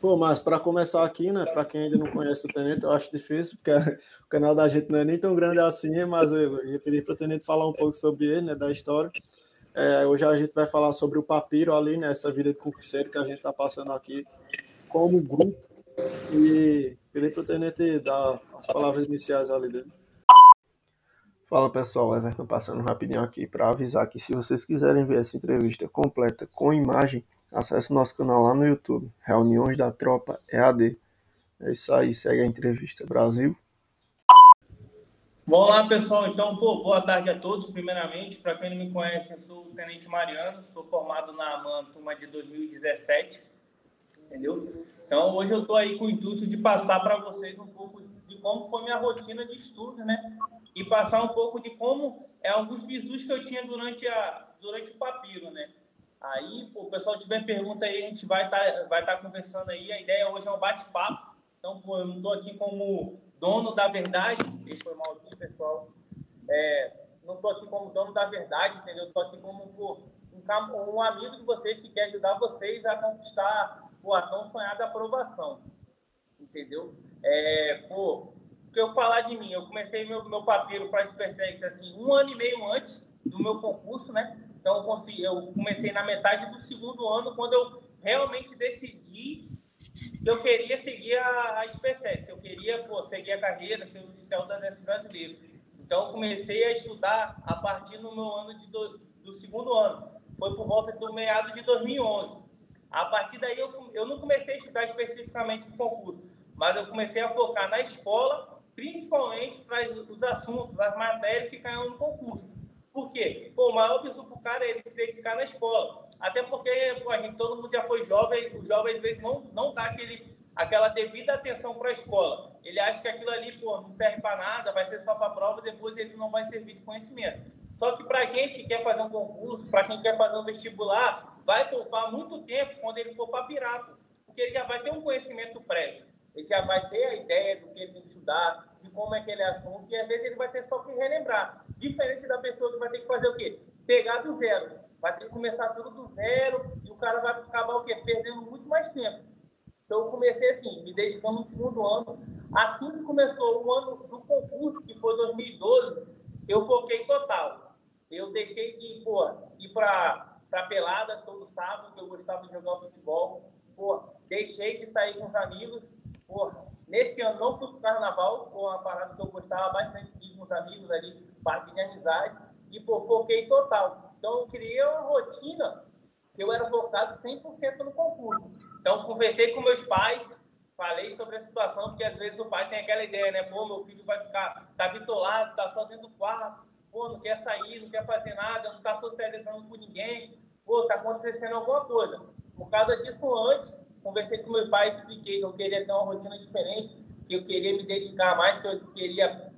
Pô, mas para começar aqui, né, para quem ainda não conhece o Tenente, eu acho difícil, porque o canal da gente não é nem tão grande assim, mas eu ia pedir para o Tenente falar um pouco sobre ele, né, da história. É, hoje a gente vai falar sobre o Papiro ali, né, essa vida de concurseiro que a gente está passando aqui como grupo. E pedir para o Tenente dar as palavras iniciais ali dele. Fala pessoal, Everton passando rapidinho aqui para avisar que se vocês quiserem ver essa entrevista completa com imagem, Acesse nosso canal lá no YouTube, Reuniões da Tropa EAD. É isso aí, segue a entrevista. Brasil. Vamos lá, pessoal. Então, pô, boa tarde a todos. Primeiramente, para quem não me conhece, eu sou o Tenente Mariano, sou formado na AMAN, turma de 2017. Entendeu? Então, hoje eu estou aí com o intuito de passar para vocês um pouco de como foi minha rotina de estudo, né? E passar um pouco de como é alguns bisus que eu tinha durante, a, durante o papiro, né? Aí, pô, o pessoal tiver pergunta aí, a gente vai estar tá, vai tá conversando aí. A ideia hoje é um bate-papo. Então, pô, eu não estou aqui como dono da verdade. Deixa eu mal aqui, pessoal. É, não estou aqui como dono da verdade, entendeu? Estou aqui como pô, um, um, amigo de vocês que quer ajudar vocês a conquistar pô, a tão sonhada aprovação. Entendeu? É, pô, que eu falar de mim? Eu comecei meu, meu papiro para a SpaceX assim, um ano e meio antes do meu concurso, né? Então, eu, consegui, eu comecei na metade do segundo ano, quando eu realmente decidi que eu queria seguir a, a SpaceX, eu queria pô, seguir a carreira, ser oficial da Exército Brasileiro. Então, eu comecei a estudar a partir do meu ano de do, do segundo ano. Foi por volta do meado de 2011. A partir daí, eu, eu não comecei a estudar especificamente o concurso, mas eu comecei a focar na escola, principalmente para os assuntos, as matérias que caíam no concurso. Por quê? Pô, o maior bizu pro cara é ele se dedicar na escola. Até porque pô, gente, todo mundo já foi jovem, o jovem às vezes não, não dá aquele, aquela devida atenção para a escola. Ele acha que aquilo ali pô, não serve para nada, vai ser só para prova, depois ele não vai servir de conhecimento. Só que para gente que quer fazer um concurso, para quem quer fazer um vestibular, vai poupar muito tempo quando ele for para Pirapo, porque ele já vai ter um conhecimento prévio. Ele já vai ter a ideia do que ele tem que estudar, de como é aquele assunto, e às vezes ele vai ter só que relembrar. Diferente da pessoa que vai ter que fazer o quê? Pegar do zero. Vai ter que começar tudo do zero e o cara vai acabar o quê? Perdendo muito mais tempo. Então eu comecei assim, me dedicando no segundo ano. Assim que começou o ano do concurso, que foi 2012, eu foquei total. Eu deixei de pô, ir para para pelada todo sábado, que eu gostava de jogar futebol. Pô, deixei de sair com os amigos. Porra, Nesse ano não fui pro carnaval, foi uma parada que eu gostava bastante de ir com os amigos ali, parte de amizade, e pô, foquei total. Então eu criei uma rotina que eu era focado 100% no concurso. Então conversei com meus pais, falei sobre a situação, porque às vezes o pai tem aquela ideia, né? Pô, meu filho vai ficar, tá bitolado, tá só dentro do quarto, pô, não quer sair, não quer fazer nada, não tá socializando com ninguém, pô, tá acontecendo alguma coisa. Por causa disso, antes, conversei com meu pai e expliquei que eu queria ter uma rotina diferente, que eu queria me dedicar mais, que eu queria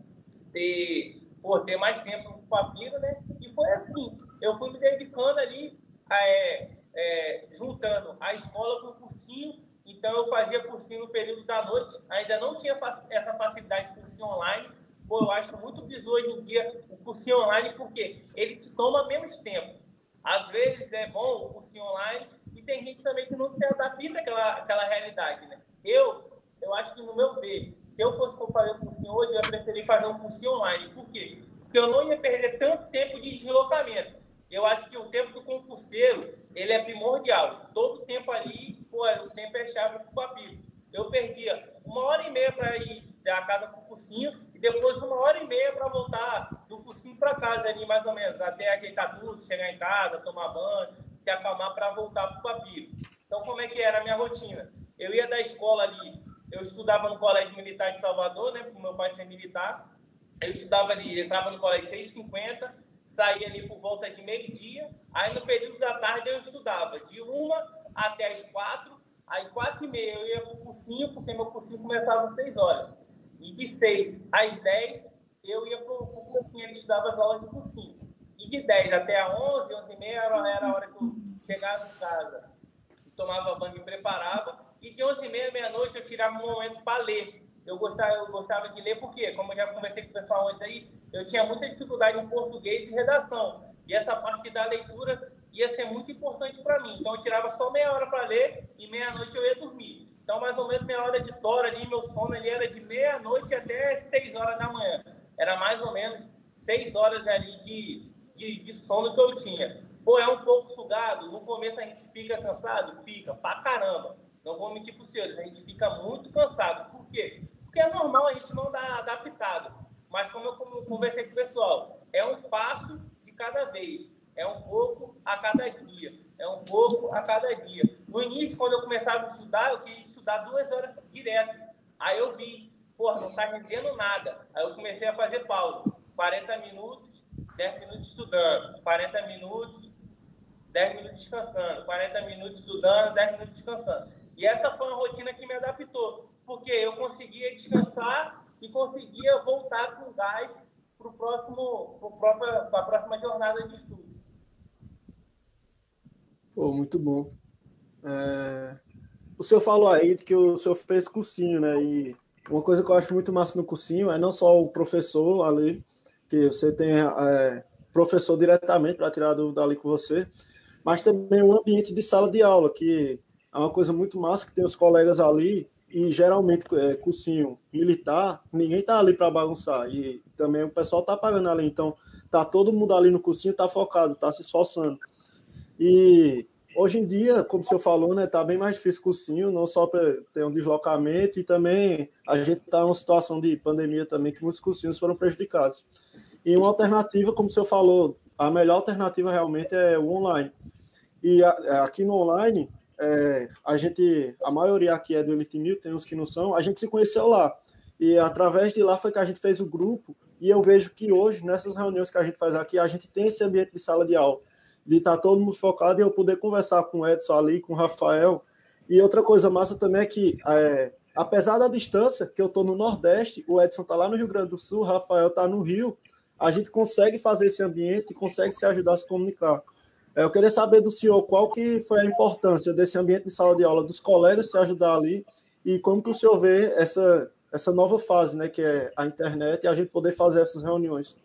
ter, pô, ter mais tempo com a vida, né? E foi assim. Eu fui me dedicando ali, é, é, juntando a escola com o cursinho. Então, eu fazia cursinho no período da noite. Ainda não tinha essa facilidade de cursinho online. Pô, eu acho muito bizarro hoje em dia o cursinho online, porque ele te toma menos tempo. Às vezes é bom o cursinho online, e tem gente também que não se adapta àquela, àquela realidade, né? Eu, eu acho que no meu ver, se eu fosse fazer um cursinho hoje, eu ia preferir fazer um cursinho online. Por quê? Porque eu não ia perder tanto tempo de deslocamento. Eu acho que o tempo do concurseiro, ele é primordial. Todo tempo ali, pô, o tempo é chave o papiro. Eu perdia uma hora e meia para ir da casa para o cursinho e depois uma hora e meia para voltar do cursinho para casa ali, mais ou menos, até ajeitar tudo, chegar em casa, tomar banho, se acalmar para voltar para o papiro. Então, como é que era a minha rotina? Eu ia da escola ali, eu estudava no Colégio Militar de Salvador, né, por meu pai ser militar. Eu estudava ali, entrava no colégio 6h50, saía ali por volta de meio-dia. Aí, no período da tarde, eu estudava de uma até as quatro. Aí, quatro e meia, eu ia para o cursinho, porque meu cursinho começava às seis horas. E de seis às dez, eu ia para o cursinho, ele estudava as aulas de cursinho. E de 10 até a 11, 11 e meia era, a hora que eu chegava em casa, tomava banho e preparava. E de 11 e meia, meia-noite, eu tirava um momento para ler. Eu gostava, eu gostava de ler porque, como eu já conversei com o pessoal antes aí, eu tinha muita dificuldade em português e redação. E essa parte da leitura ia ser muito importante para mim. Então, eu tirava só meia hora para ler e meia-noite eu ia dormir. Então, mais ou menos minha hora de tora ali, meu sono ali era de meia-noite até 6 horas da manhã. Era mais ou menos 6 horas ali de, de, de sono que eu tinha. Pô, é um pouco sugado. No começo a gente fica cansado? Fica, pra caramba. Não vou mentir pro senhores, a gente fica muito cansado. Por quê? Porque é normal a gente não dar adaptado. Mas como eu conversei com o pessoal, é um passo de cada vez. É um pouco a cada dia. É um pouco a cada dia. No início, quando eu começava a estudar, eu queria estudar duas horas direto. Aí eu vi, porra, não tá rendendo nada. Aí eu comecei a fazer pausa. 40 minutos, 10 minutos estudando. 40 minutos, 10 minutos descansando. 40 minutos estudando, 10 minutos descansando. E essa foi uma rotina que me adaptou, porque eu conseguia descansar e conseguia voltar com gás para a próxima jornada de estudo. Pô, muito bom. É... O senhor falou aí que o senhor fez cursinho, né? E uma coisa que eu acho muito massa no cursinho é não só o professor ali, que você tem é, professor diretamente para tirar dúvida ali com você, mas também o ambiente de sala de aula, que é uma coisa muito massa que tem os colegas ali e geralmente é, cursinho militar, ninguém tá ali para bagunçar e também o pessoal tá pagando ali, então tá todo mundo ali no cursinho, tá focado, tá se esforçando. E hoje em dia, como o senhor falou, né, tá bem mais difícil cursinho, não só para ter um deslocamento e também a gente tá numa situação de pandemia também que muitos cursinhos foram prejudicados. E uma alternativa, como o senhor falou, a melhor alternativa realmente é o online. E a, aqui no online, é, a gente, a maioria aqui é do Elite Mil, tem uns que não são, a gente se conheceu lá. E através de lá foi que a gente fez o grupo, e eu vejo que hoje, nessas reuniões que a gente faz aqui, a gente tem esse ambiente de sala de aula, de estar todo mundo focado e eu poder conversar com o Edson ali, com o Rafael. E outra coisa massa também é que, é, apesar da distância, que eu estou no Nordeste, o Edson está lá no Rio Grande do Sul, o Rafael está no Rio, a gente consegue fazer esse ambiente consegue se ajudar a se comunicar. Eu queria saber do senhor qual que foi a importância desse ambiente de sala de aula, dos colegas se ajudar ali, e como que o senhor vê essa, essa nova fase, né, que é a internet, e a gente poder fazer essas reuniões.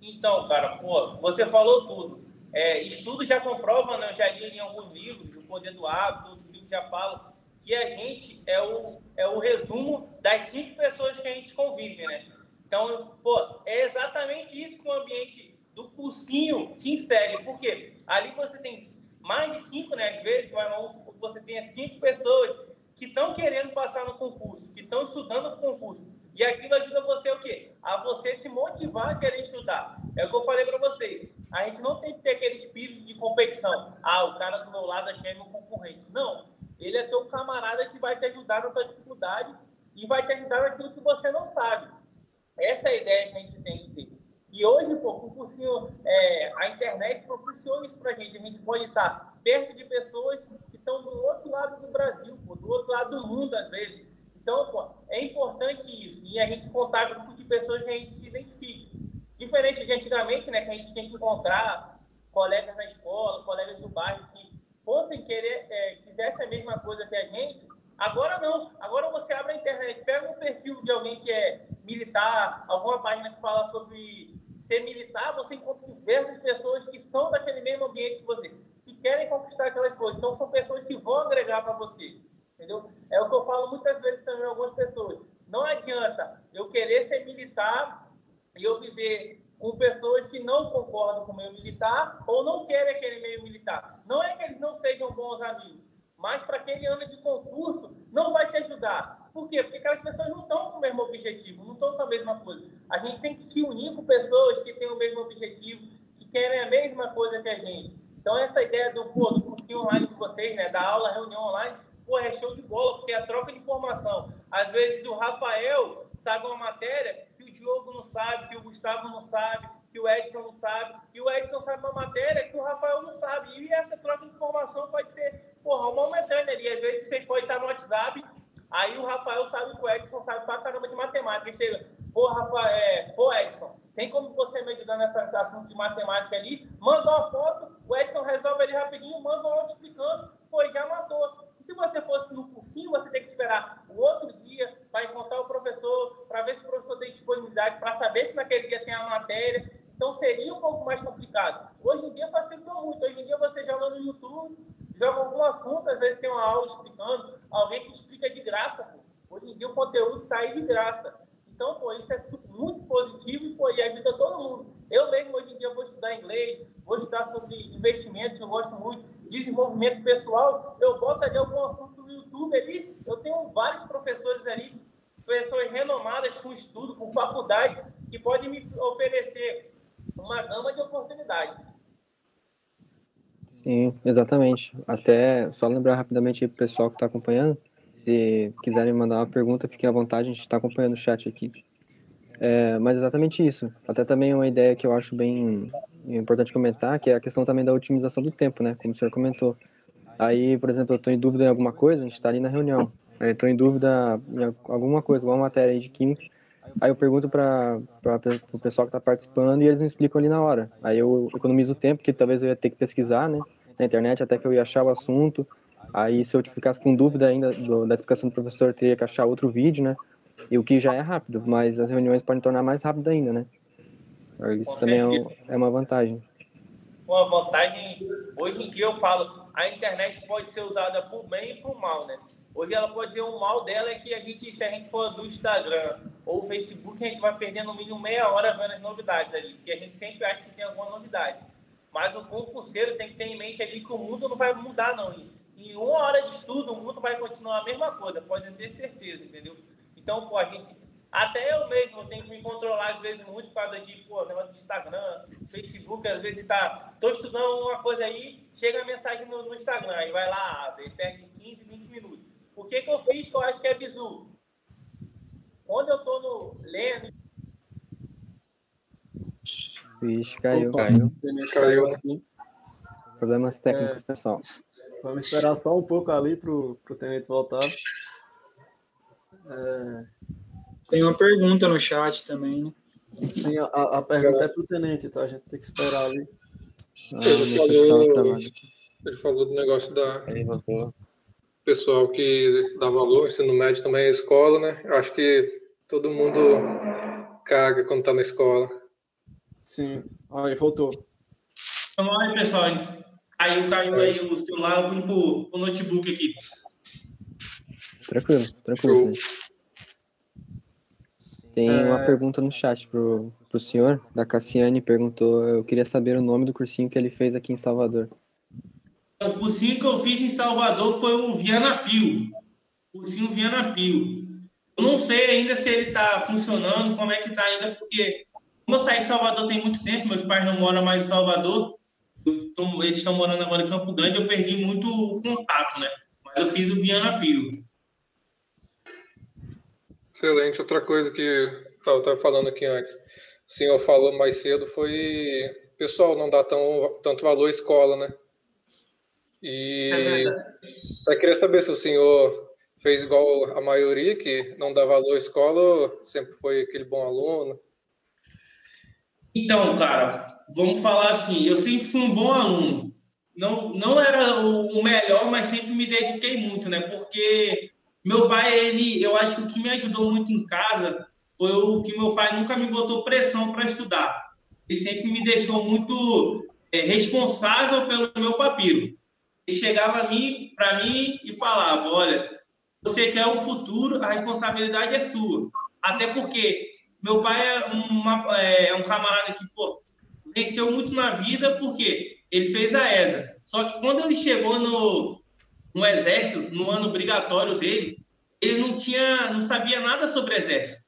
Então, cara, pô, você falou tudo. É, estudos já comprovam, né, eu já li em alguns livros, O Poder do Hábito, outros livros já falam, que a gente é o, é o resumo das cinco pessoas que a gente convive, né? Então, pô, é exatamente isso que o ambiente do cursinho te insere. Por quê? Ali você tem mais de cinco, né? Às vezes, vamos você tenha cinco pessoas que estão querendo passar no concurso, que estão estudando o concurso. E aquilo ajuda você o quê? A você se motivar a querer estudar. É o que eu falei para vocês. A gente não tem que ter aquele espírito de competição. Ah, o cara do meu lado aqui é meu concorrente. Não. Ele é teu camarada que vai te ajudar na tua dificuldade e vai te ajudar naquilo que você não sabe. Essa é a ideia que a gente tem que ter. E hoje, pô, cursinho, é, a internet propiciou isso para a gente. A gente pode estar perto de pessoas que estão do outro lado do Brasil, pô, do outro lado do mundo, às vezes. Então, pô, é importante isso. E a gente contar com de pessoas que a gente se identifique. Diferente de antigamente, né, que a gente tinha que encontrar colegas na escola, colegas do bairro que fossem querer, é, quisessem a mesma coisa que a gente. Agora não. Agora você abre a internet, pega um perfil de alguém que é militar, alguma página que fala sobre ser militar, você encontra diversas pessoas que são daquele mesmo ambiente que você, que querem conquistar aquelas coisas. Então, são pessoas que vão agregar para você. Entendeu? É o que eu falo muitas vezes também algumas pessoas. Não adianta eu querer ser militar e eu viver com pessoas que não concordam com o meio militar ou não querem aquele meio militar. Não é que eles não sejam bons amigos, mas para aquele ano de concurso não vai te ajudar. Por quê? Porque aquelas pessoas não estão com o mesmo objetivo, não estão com a mesma coisa. A gente tem que se unir com pessoas que têm o mesmo objetivo, que querem a mesma coisa que a gente. Então, essa ideia do, pô, do cursinho online com vocês, né, da aula, reunião online, pô, é show de bola, porque é a troca de informação. Às vezes o Rafael sabe uma matéria que o Diogo não sabe, que o Gustavo não sabe, que o Edson não sabe, e o Edson sabe uma matéria que o Rafael não sabe. E essa troca de informação pode ser, porra, momentânea ali. Às vezes você pode estar no WhatsApp Aí o Rafael sabe que o Edson sabe pra caramba de matemática. Ele chega, pô, Rafael, é, pô, Edson, tem como você me ajudar nessa assunto de matemática ali? Manda uma foto, o Edson resolve ali rapidinho, manda um áudio explicando, pô, já matou. E se você fosse no cursinho, você tem que esperar o outro dia para encontrar o professor, para ver se o professor tem disponibilidade, para saber se naquele dia tem a matéria. Então seria um pouco mais complicado. Hoje em dia facilitou muito. Hoje em dia você joga no YouTube, joga algum assunto, às vezes tem uma aula explicando, alguém que explica de graça, pô. Hoje em dia o conteúdo está aí de graça. Então, pô, isso é muito positivo pô, e ajuda todo mundo. Eu mesmo, hoje em dia, vou estudar inglês, vou estudar sobre investimentos, eu gosto muito, desenvolvimento pessoal, eu boto ali algum assunto no YouTube ali, eu tenho vários professores ali, pessoas renomadas com estudo, com faculdade, que podem me oferecer uma gama de oportunidades. Sim, exatamente. Até só lembrar rapidamente para o pessoal que está acompanhando, se quiserem mandar uma pergunta, fiquem à vontade, a gente está acompanhando o chat aqui. É, mas exatamente isso. Até também uma ideia que eu acho bem importante comentar, que é a questão também da otimização do tempo, né? Como o senhor comentou. Aí, por exemplo, eu estou em dúvida em alguma coisa, a gente está ali na reunião. Estou em dúvida em alguma coisa, alguma matéria de química. Aí eu pergunto para o pessoal que está participando e eles me explicam ali na hora. Aí eu economizo o tempo, que talvez eu ia ter que pesquisar, né? Na internet, até que eu ia achar o assunto. Aí, se eu ficasse com dúvida ainda do, da explicação do professor, teria que achar outro vídeo, né? E o que já é rápido, mas as reuniões podem tornar mais rápido ainda, né? Isso com também é, é, uma vantagem. Uma vantagem, hoje em dia eu falo, a internet pode ser usada por bem e por mal, né? Hoje ela pode ser um mal dela é que a gente, se a gente for do Instagram ou Facebook, a gente vai perder no mínimo meia hora vendo as novidades ali, porque a gente sempre acha que tem alguma novidade. Mas o concurseiro tem que ter em mente ali que o mundo não vai mudar, não em uma hora de estudo, o mundo vai continuar a mesma coisa, pode ter certeza, entendeu? Então, pô, a gente. Até eu mesmo tenho que me controlar, às vezes, muito por causa de, pô, negócio do Instagram, Facebook, às vezes tá. Tô estudando uma coisa aí, chega a mensagem no, no Instagram, aí vai lá, abre, perde 15, 20 minutos. O que que eu fiz que eu acho que é bizu? Quando eu tô no, lendo. Vixe, caiu. Caiu. Caiu. Problemas técnicos, é... pessoal. Vamos esperar só um pouco ali para o Tenente voltar. É... Tem uma pergunta no chat também, né? Sim, a, a pergunta é para o Tenente, tá? A gente tem que esperar ali. Ah, ele, falou, ele falou do negócio da pessoal que dá valor, ensino médio também é escola, né? Eu acho que todo mundo caga quando tá na escola. Sim. Aí, voltou. Vamos lá, pessoal. Caiu, caiu aí o celular, eu vim pro, pro notebook aqui. Tranquilo, tranquilo. Tem é... uma pergunta no chat pro, pro senhor, da Cassiane, perguntou, eu queria saber o nome do cursinho que ele fez aqui em Salvador. O cursinho que eu fiz em Salvador foi o Viana Pio. O cursinho Viana Pio. Eu não sei ainda se ele está funcionando, como é que está ainda, porque como eu saí de Salvador tem muito tempo, meus pais não moram mais em Salvador, tô, eles estão morando agora em Campo Grande, eu perdi muito o contato, né? Mas eu fiz o Viana Pio. Excelente. Outra coisa que eu estava falando aqui antes, o senhor falou mais cedo foi, pessoal, não dá tão, tanto valor à escola, né? E é eu queria saber se o senhor fez igual a maioria, que não dá valor à escola, ou sempre foi aquele bom aluno? Então, cara, vamos falar assim, eu sempre fui um bom aluno. Não, não era o melhor, mas sempre me dediquei muito, né? Porque meu pai, ele, eu acho que o que me ajudou muito em casa foi o que meu pai nunca me botou pressão para estudar. Ele sempre me deixou muito é, responsável pelo meu papiro. Ele chegava para mim, e falava: Olha, você quer o futuro, a responsabilidade é sua. Até porque meu pai é, uma, é um camarada que, pô, venceu muito na vida porque ele fez a ESA. Só que quando ele chegou no, no exército, no ano obrigatório dele, ele não tinha, não sabia nada sobre exército.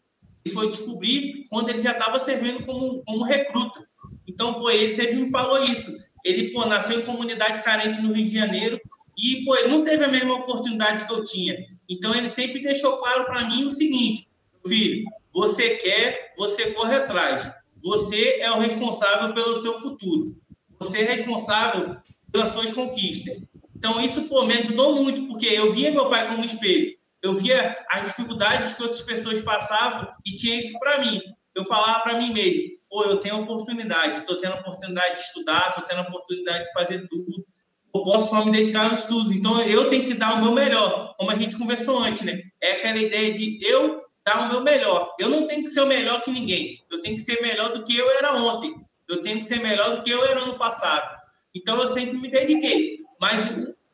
Ele foi descobrir quando ele já estava servindo como, como recruta. Então, pô, ele sempre me falou isso. Ele, pô, nasceu em comunidade carente no Rio de Janeiro e, pô, ele não teve a mesma oportunidade que eu tinha. Então, ele sempre deixou claro para mim o seguinte, filho, você quer, você corre atrás. Você é o responsável pelo seu futuro. Você é responsável pelas suas conquistas. Então, isso pô, me ajudou muito, porque eu via meu pai como espelho. Eu via as dificuldades que outras pessoas passavam e tinha isso para mim. Eu falava para mim mesmo: pô, eu tenho oportunidade, estou tendo a oportunidade de estudar, estou tendo a oportunidade de fazer tudo. Eu posso só me dedicar aos estudos. Então, eu tenho que dar o meu melhor, como a gente conversou antes, né? É aquela ideia de eu dar o meu melhor. Eu não tenho que ser o melhor que ninguém. Eu tenho que ser melhor do que eu era ontem. Eu tenho que ser melhor do que eu era ano passado. Então eu sempre me dediquei. Mas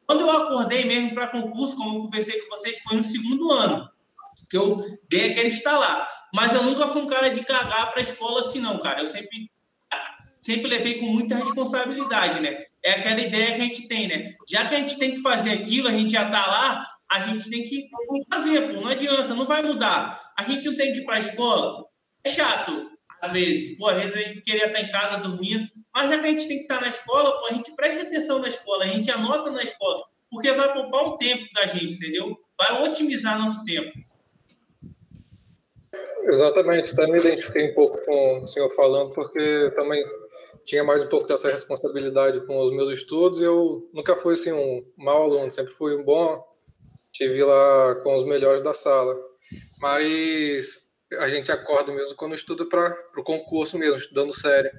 Quando eu acordei mesmo para concurso, como eu conversei com vocês, foi no segundo ano que eu dei aquele estalar. Mas eu nunca fui um cara de cagar para a escola assim, não, cara. Eu sempre, sempre levei com muita responsabilidade, né? É aquela ideia que a gente tem, né? Já que a gente tem que fazer aquilo, a gente já tá lá, a gente tem que fazer, pô. Não adianta, não vai mudar. A gente não tem que ir para a escola. É chato, às vezes. Pô, às vezes a gente queria estar em casa dormindo. Mas já que a gente tem que estar na escola, pô, a gente presta atenção na escola, a gente anota na escola. Porque vai poupar um tempo da gente, entendeu? Vai otimizar nosso tempo. Exatamente, até me identifiquei um pouco com o senhor falando, porque também tinha mais um pouco dessa responsabilidade com os meus estudos. E eu nunca fui assim um mau aluno, sempre fui um bom. Tive lá com os melhores da sala. Mas a gente acorda mesmo quando estuda para o concurso mesmo, estudando sério.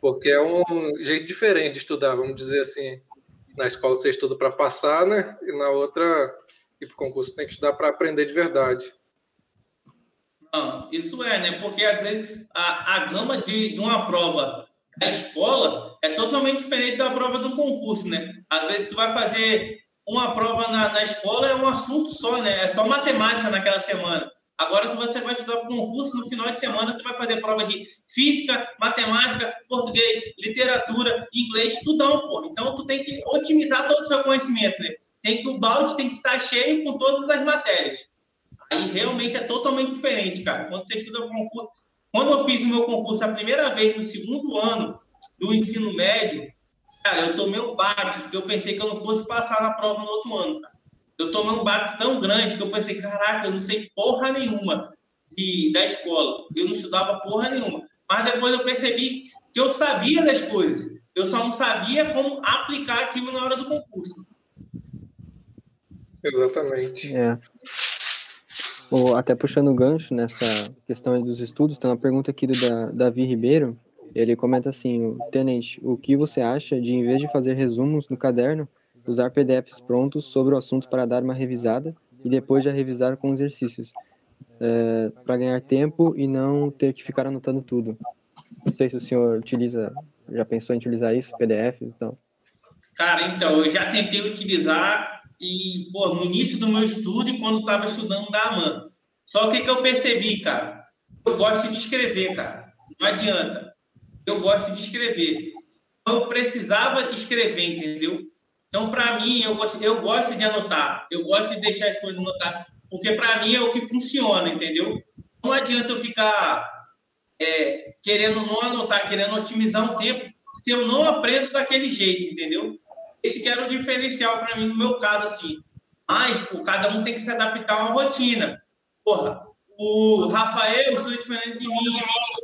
Porque é um jeito diferente de estudar, vamos dizer assim. Na escola você estuda para passar, né? E na outra, ir para o concurso tem que estudar para aprender de verdade. Isso é, né? Porque às vezes a, a gama de, de uma prova da escola é totalmente diferente da prova do concurso, né? Às vezes tu vai fazer uma prova na, na escola, é um assunto só, né? É só matemática naquela semana. Agora, se você vai estudar para o concurso, no final de semana, tu vai fazer prova de física, matemática, português, literatura, inglês, tudão, pô. Então, tu tem que otimizar todo o seu conhecimento, né? Tem que, o balde tem que estar cheio com todas as matérias. Aí realmente é totalmente diferente, cara. Quando você estuda concurso. Quando eu fiz o meu concurso a primeira vez, no segundo ano do ensino médio, cara, eu tomei um baque, que eu pensei que eu não fosse passar na prova no outro ano, cara. Eu tomei um baque tão grande que eu pensei, caraca, eu não sei porra nenhuma de, da escola. Eu não estudava porra nenhuma. Mas depois eu percebi que eu sabia das coisas. Eu só não sabia como aplicar aquilo na hora do concurso. Exatamente. É. Ou até puxando o gancho nessa questão dos estudos, tem uma pergunta aqui do Davi Ribeiro. Ele comenta assim: Tenente, o que você acha de, em vez de fazer resumos no caderno, usar PDFs prontos sobre o assunto para dar uma revisada e depois já revisar com exercícios, é, para ganhar tempo e não ter que ficar anotando tudo? Não sei se o senhor utiliza, já pensou em utilizar isso, PDFs então? Cara, então, eu já tentei utilizar e, pô, no início do meu estudo e quando estava estudando da AMAN. Só que que eu percebi, cara? Eu gosto de escrever, cara. Não adianta. Eu gosto de escrever. Eu precisava escrever, entendeu? Então, para mim, eu gosto, eu gosto de anotar. Eu gosto de deixar as coisas anotadas. Porque, para mim, é o que funciona, entendeu? Não adianta eu ficar é, querendo não anotar, querendo otimizar o tempo, se eu não aprendo daquele jeito, entendeu? Esse que era o diferencial para mim no meu caso, assim. Mas, pô, cada um tem que se adaptar a uma rotina. Porra, o Rafael estuda diferente de mim,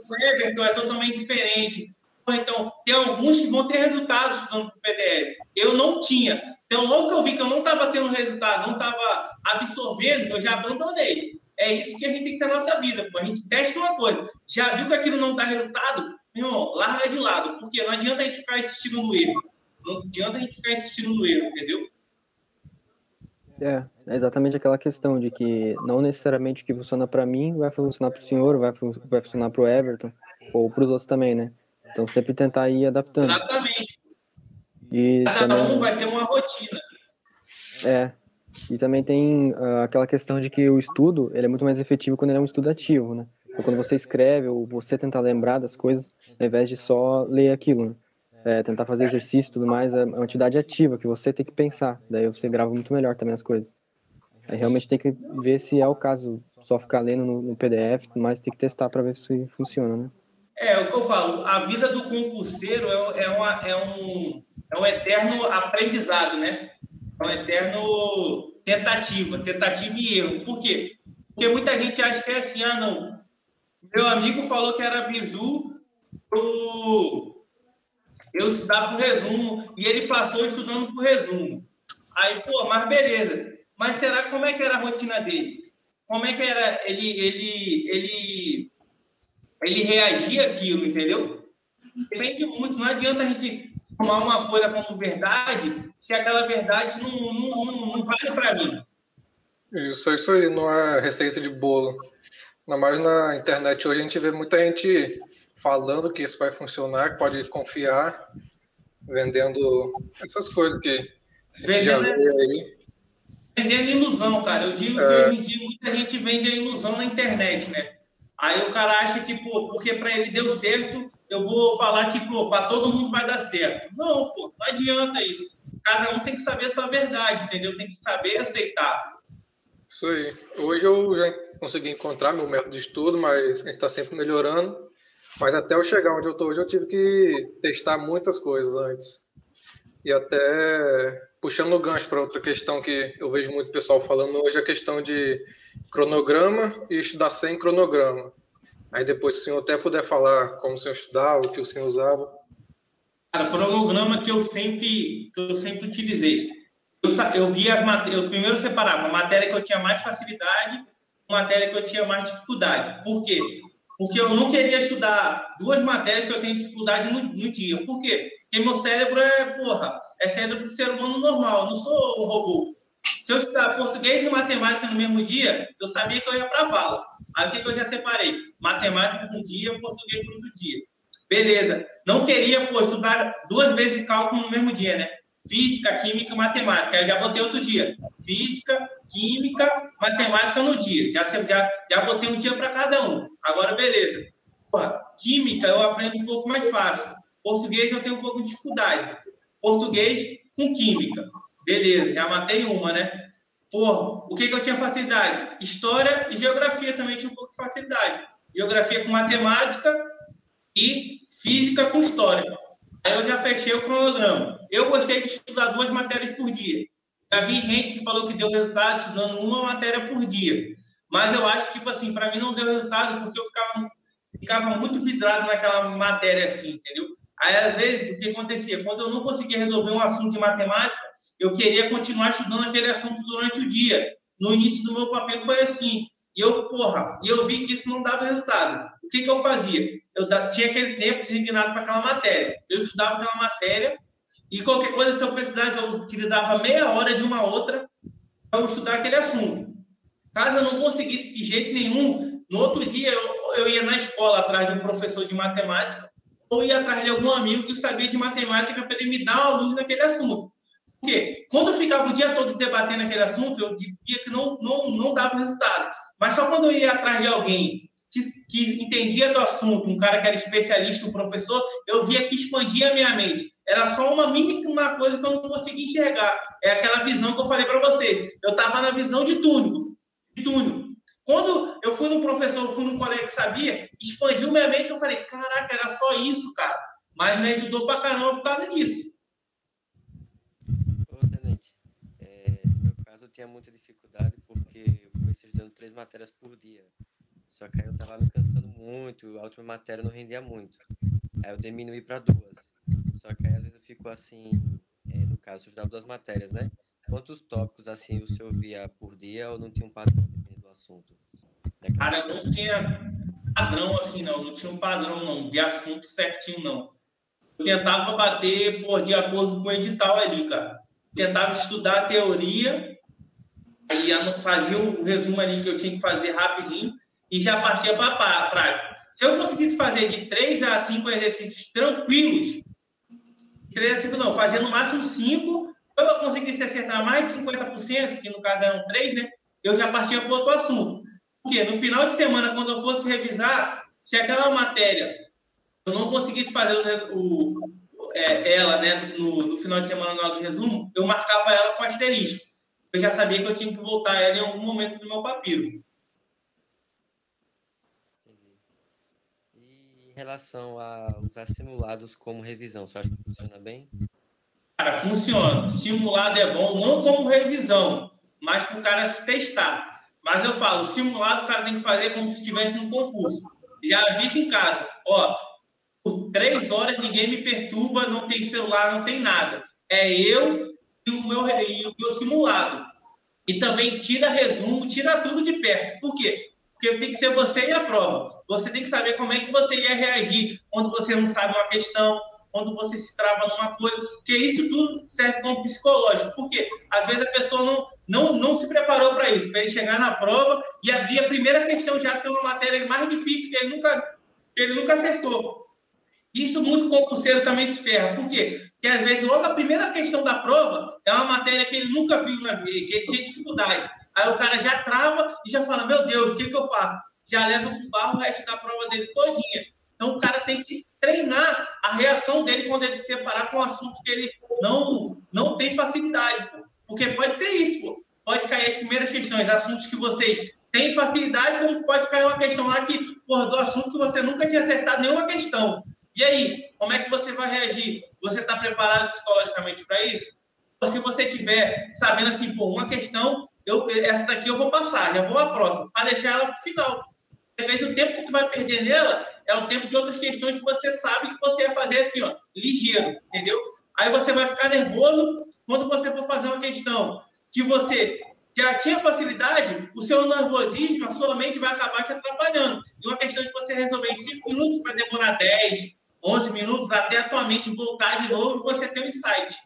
o Everton é totalmente diferente. Então, tem alguns que vão ter resultados estudando por PDF. Eu não tinha. Então, logo que eu vi que eu não estava tendo resultado, não estava absorvendo, eu já abandonei. É isso que a gente tem que ter na nossa vida. Pô. A gente testa uma coisa. Já viu que aquilo não dá resultado? Meu irmão, larga de lado. Porque não adianta a gente ficar insistindo no erro. Não adianta a gente ficar insistindo no erro, entendeu? É, é exatamente aquela questão de que não necessariamente o que funciona para mim vai funcionar para o senhor, vai, vai funcionar para o Everton, ou para os outros também, né? Então sempre tentar ir adaptando. Exatamente. E Cada também, um vai ter uma rotina. É. E também tem uh, aquela questão de que o estudo ele é muito mais efetivo quando ele é um estudo ativo, né? Então, quando você escreve ou você tentar lembrar das coisas, ao invés de só ler aquilo, né? É, tentar fazer exercício e tudo mais, é uma atividade ativa, que você tem que pensar. Daí você grava muito melhor também as coisas. Aí realmente tem que ver se é o caso, só ficar lendo no, no PDF, mas tem que testar para ver se funciona, né? É, o que eu falo, a vida do concurseiro é, é, uma, é, um, é um eterno aprendizado, né? É um eterno tentativa, tentativa e erro. Por quê? Porque muita gente acha que é assim, ah, não, meu amigo falou que era bizu, eu eu estudar por resumo, e ele passou estudando por resumo. Aí, pô, mas beleza. Mas será como é que era a rotina dele? Como é que era ele ele ele ele reagia aquilo, entendeu? Depende muito, não adianta a gente tomar uma coisa como verdade se aquela verdade não, não, não, não vale para mim. Isso, isso aí, não é receita de bolo. Ainda mais na internet hoje a gente vê muita gente falando que isso vai funcionar, que pode confiar, vendendo essas coisas que Vendendo, é vendendo ilusão, cara. Eu digo é. que hoje em dia muita gente vende a ilusão na internet, né? Aí o cara acha que, pô, porque para ele deu certo, eu vou falar que, pô, para todo mundo vai dar certo. Não, pô, não adianta isso. Cada um tem que saber a sua verdade, entendeu? Tem que saber aceitar. Isso aí. Hoje eu já consegui encontrar meu método de estudo, mas a gente está sempre melhorando. Mas até eu chegar onde eu estou hoje, eu tive que testar muitas coisas antes. E até puxando o gancho para outra questão que eu vejo muito pessoal falando hoje, a questão de cronograma e estudar sem cronograma. Aí depois, se o senhor até puder falar como o senhor estudava, o que o senhor usava. Cara, cronograma que eu sempre, que eu sempre utilizei. Eu, eu via as matérias, eu primeiro separava a matéria que eu tinha mais facilidade matéria que eu tinha mais dificuldade. Por quê? Porque eu não queria estudar duas matérias que eu tenho dificuldade no, no dia. Por quê? Porque meu cérebro é, porra, é cérebro de ser humano normal, eu não sou um robô. Se eu estudar português e matemática no mesmo dia, eu sabia que eu ia para a vala. Aí o que, que eu já separei? Matemática um dia, português outro dia. Beleza. Não queria, pô, estudar duas vezes cálculo no mesmo dia, né? Física, química e matemática. Aí já botei outro dia. Física, química, matemática no dia. Já, já, já botei um dia para cada um. Agora, beleza. Porra, química eu aprendo um pouco mais fácil. Português eu tenho um pouco de dificuldade. Português com química. Beleza, já matei uma, né? Porra, o que, que eu tinha facilidade? História e geografia também tinha um pouco de facilidade. Geografia com matemática e física com história. Aí eu já fechei o cronograma. Eu gostei de estudar duas matérias por dia. Já vi gente que falou que deu resultado estudando uma matéria por dia. Mas eu acho, tipo assim, para mim não deu resultado porque eu ficava, ficava muito vidrado naquela matéria assim, entendeu? Aí, às vezes, o que acontecia? Quando eu não conseguia resolver um assunto de matemática, eu queria continuar estudando aquele assunto durante o dia. No início do meu papel foi assim. E eu, porra, e eu vi que isso não dava resultado. Que, que eu fazia? Eu tinha aquele tempo designado para aquela matéria. Eu estudava aquela matéria e qualquer coisa, se eu precisasse, eu utilizava meia hora de uma outra para estudar aquele assunto. Caso eu não conseguisse de jeito nenhum, no outro dia eu, eu ia na escola atrás de um professor de matemática ou ia atrás de algum amigo que sabia de matemática para ele me dar uma luz naquele assunto. Porque quando eu ficava o dia todo debatendo aquele assunto, eu via que não, não, não dava resultado. Mas só quando eu ia atrás de alguém que, que entendia do assunto, um cara que era especialista, um professor, eu via que expandia a minha mente. Era só uma mínima coisa que eu não conseguia enxergar. É aquela visão que eu falei para vocês. Eu estava na visão de túnel. De túnel. Quando eu fui num professor, eu fui num colega que sabia, expandiu minha mente, eu falei, caraca, era só isso, cara. Mas me ajudou pra caramba por causa disso. Ô, Tenente, é, no meu caso eu tinha muita dificuldade porque comecei estudando três matérias por dia. Só que aí eu tava me cansando muito, a última matéria não rendia muito. Aí eu diminuí para duas. Só que aí às vezes eu fico assim, é, no caso, eu estudava duas matérias, né? Quantos tópicos assim o senhor via por dia ou não tinha um padrão do assunto? Cara, eu não tinha padrão assim, não. Não tinha um padrão, não, de assunto certinho, não. Eu tentava bater por de acordo com o edital ali, cara. Tentava estudar a teoria Aí fazia o resumo ali que eu tinha que fazer rapidinho e já partia para a prática. Se eu conseguisse fazer de 3 a 5 exercícios tranquilos, 3 a 5 não, fazia no máximo 5, eu conseguisse acertar mais de 50%, que no caso eram 3, né? Eu já partia para outro assunto. Porque no final de semana, quando eu fosse revisar, se aquela matéria eu não conseguisse fazer o, o é, ela né, no, no, final de semana na hora do resumo, eu marcava ela com asterisco eu já sabia que eu tinha que voltar ela em algum momento do meu papiro. Entendi. E em relação a usar simulados como revisão, você acha que funciona bem? Cara, funciona. Simulado é bom, não como revisão, mas para o cara se testar. Mas eu falo, simulado o cara tem que fazer como se estivesse no concurso. Já aviso em casa, ó, por três horas ninguém me perturba, não tem celular, não tem nada. É eu e o meu, e o meu simulado. E também tira resumo, tira tudo de perto. Por quê? Porque tem que ser você e a prova. Você tem que saber como é que você ia reagir quando você não sabe uma questão, quando você se trava numa coisa, porque isso tudo serve como psicológico. Porque às vezes a pessoa não, não, não se preparou para isso, para ele chegar na prova e abrir a primeira questão já ser uma matéria mais difícil que ele nunca, que ele nunca acertou. Isso muito concurseiro também se ferra. Por quê? que às vezes logo a primeira questão da prova é uma matéria que ele nunca viu na vida, que ele tinha dificuldade. Aí o cara já trava e já fala, meu Deus, o que, que eu faço? Já leva para o barro o resto da prova dele todinha. Então o cara tem que treinar a reação dele quando ele se deparar com um assunto que ele não, não tem facilidade. Pô. Porque pode ter isso, pô. Pode cair as primeiras questões, assuntos que vocês têm facilidade, como pode cair uma questão lá que, porra, do assunto que você nunca tinha acertado nenhuma questão. E aí, como é que você vai reagir? Você está preparado psicologicamente para isso? Ou se você tiver sabendo assim, pô, uma questão, eu, essa daqui eu vou passar, já vou à próxima, para deixar ela para o final. Às vezes o tempo que tu vai perder nela é o tempo de outras questões que você sabe que você vai fazer assim, ó, ligeiro, entendeu? Aí você vai ficar nervoso quando você for fazer uma questão que você já tinha facilidade, o seu nervosismo, a sua mente vai acabar te atrapalhando. E uma questão de você resolver em 5 minutos vai demorar 10, 11 minutos até a tua mente voltar de novo e você ter um insight.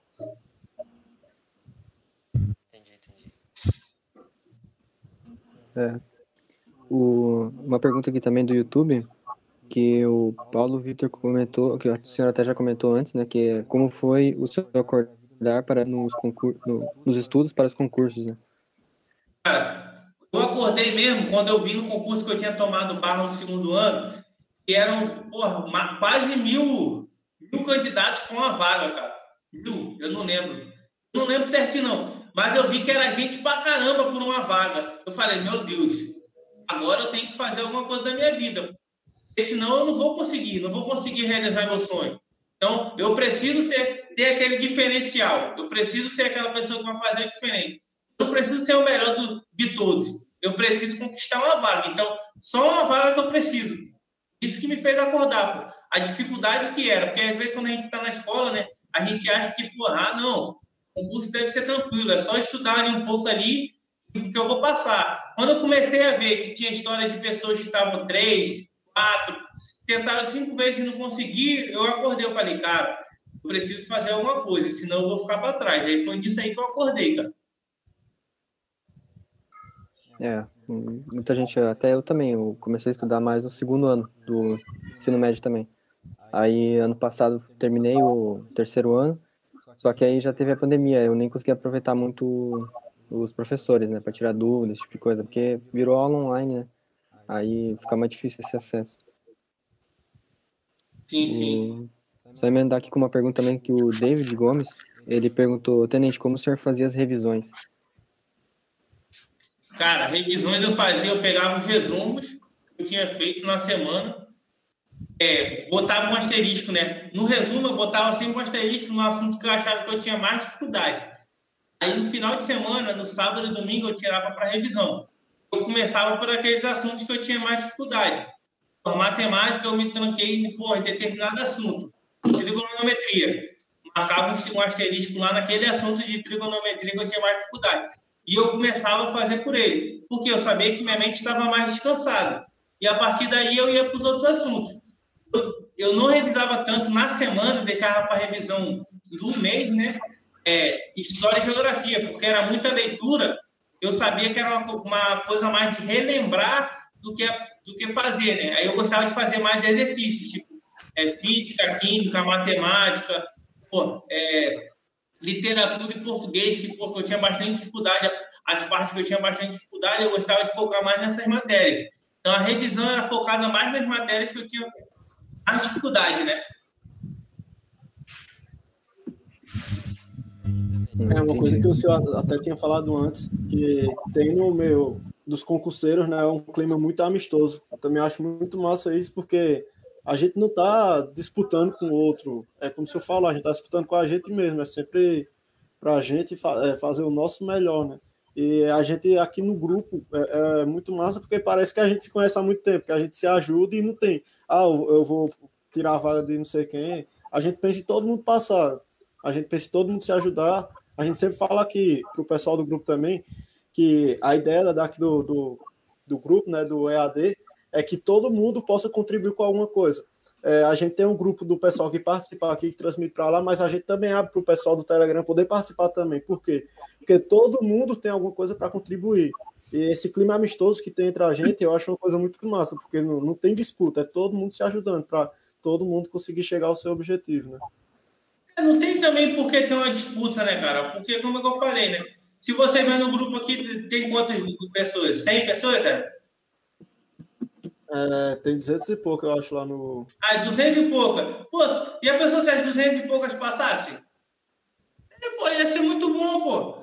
Entendi, entendi. É. O, uma pergunta aqui também do YouTube, que o Paulo Vitor comentou, que a senhora até já comentou antes, né, que é como foi o seu acordar para nos, concur, no, nos estudos para os concursos, né? Cara, eu acordei mesmo quando eu vi no concurso que eu tinha tomado barra no segundo ano, que eram porra, quase mil, mil candidatos com uma vaga, cara. Mil, eu não lembro. Eu não lembro certinho, não. Mas eu vi que era gente pra caramba por uma vaga. Eu falei, meu Deus, agora eu tenho que fazer alguma coisa da minha vida. Porque senão eu não vou conseguir, não vou conseguir realizar meu sonho. Então, eu preciso ser, ter aquele diferencial. Eu preciso ser aquela pessoa que vai fazer diferente. Eu preciso ser o melhor do, de todos. Eu preciso conquistar uma vaga. Então, só uma vaga que eu preciso. Isso que me fez acordar, pô. A dificuldade que era, porque às vezes quando a gente está na escola, né, a gente acha que, porra, ah, não, o concurso deve ser tranquilo, é só estudar um pouco ali que eu vou passar. Quando eu comecei a ver que tinha história de pessoas que estavam três, quatro, tentaram cinco vezes e não conseguiram, eu acordei, eu falei, cara, eu preciso fazer alguma coisa, senão eu vou ficar para trás. Aí foi disso aí que eu acordei, cara. É, muita gente, até eu também, eu comecei a estudar mais no segundo ano do ensino médio também. Aí, ano passado, terminei o terceiro ano, só que aí já teve a pandemia, eu nem consegui aproveitar muito os professores, né, para tirar dúvidas, esse tipo de coisa, porque virou aula online, né, aí fica mais difícil esse acesso. Sim, sim. E, só emendar aqui com uma pergunta também que o David Gomes, ele perguntou, Tenente, como o senhor fazia as revisões? Cara, revisões eu fazia, eu pegava os resumos que eu tinha feito na semana, é, botava um asterisco, né? No resumo, eu botava sempre um asterisco no assunto que eu achava que eu tinha mais dificuldade. Aí, no final de semana, no sábado e domingo, eu tirava para revisão. Eu começava por aqueles assuntos que eu tinha mais dificuldade. Por matemática, eu me tranquei em determinado assunto. Trigonometria. Marcava um asterisco lá naquele assunto de trigonometria que eu tinha mais dificuldade e eu começava a fazer por ele, porque eu sabia que minha mente estava mais descansada. E a partir daí eu ia para os outros assuntos. Eu, não revisava tanto na semana, deixava para revisão do mês, né? É, história e geografia, porque era muita leitura. Eu sabia que era uma, uma coisa mais de relembrar do que, do que fazer, né? Aí eu gostava de fazer mais exercícios, tipo é, física, química, matemática, pô, é, literatura e português, que porque eu tinha bastante dificuldade, as partes que eu tinha bastante dificuldade, eu gostava de focar mais nessas matérias. Então a revisão era focada mais nas matérias que eu tinha mais dificuldade, né? É uma coisa que o senhor até tinha falado antes, que tem no meu dos concurseiros, né, um clima muito amistoso. Eu também acho muito massa isso, porque a gente não está disputando com o outro. É como se eu falo, a gente está disputando com a gente mesmo. É sempre para a gente é, fazer o nosso melhor, né? E a gente aqui no grupo é, é, muito massa porque parece que a gente se conhece há muito tempo, que a gente se ajuda e não tem. Ah, eu vou tirar a vaga de não sei quem. A gente pensa em todo mundo passar. A gente pensa em todo mundo se ajudar. A gente sempre fala aqui para o pessoal do grupo também que a ideia daqui do, do, do grupo, né, do EAD, é que todo mundo possa contribuir com alguma coisa. É, a gente tem um grupo do pessoal que participa aqui, que transmite para lá, mas a gente também abre para o pessoal do Telegram poder participar também. Por quê? Porque todo mundo tem alguma coisa para contribuir. E esse clima amistoso que tem entre a gente, eu acho uma coisa muito massa, porque não, não tem disputa, é todo mundo se ajudando para todo mundo conseguir chegar ao seu objetivo, né? Não tem também por que ter uma disputa, né, cara? Porque, como eu falei, né? Se você vê no grupo aqui, tem quantas pessoas? 100 pessoas, cara? É, tem 200 e pouco, eu acho, lá no. Ah, 200 e pouca. Pô, e a pessoa se as 200 e poucas passassem? É, pô, ia ser muito bom, pô.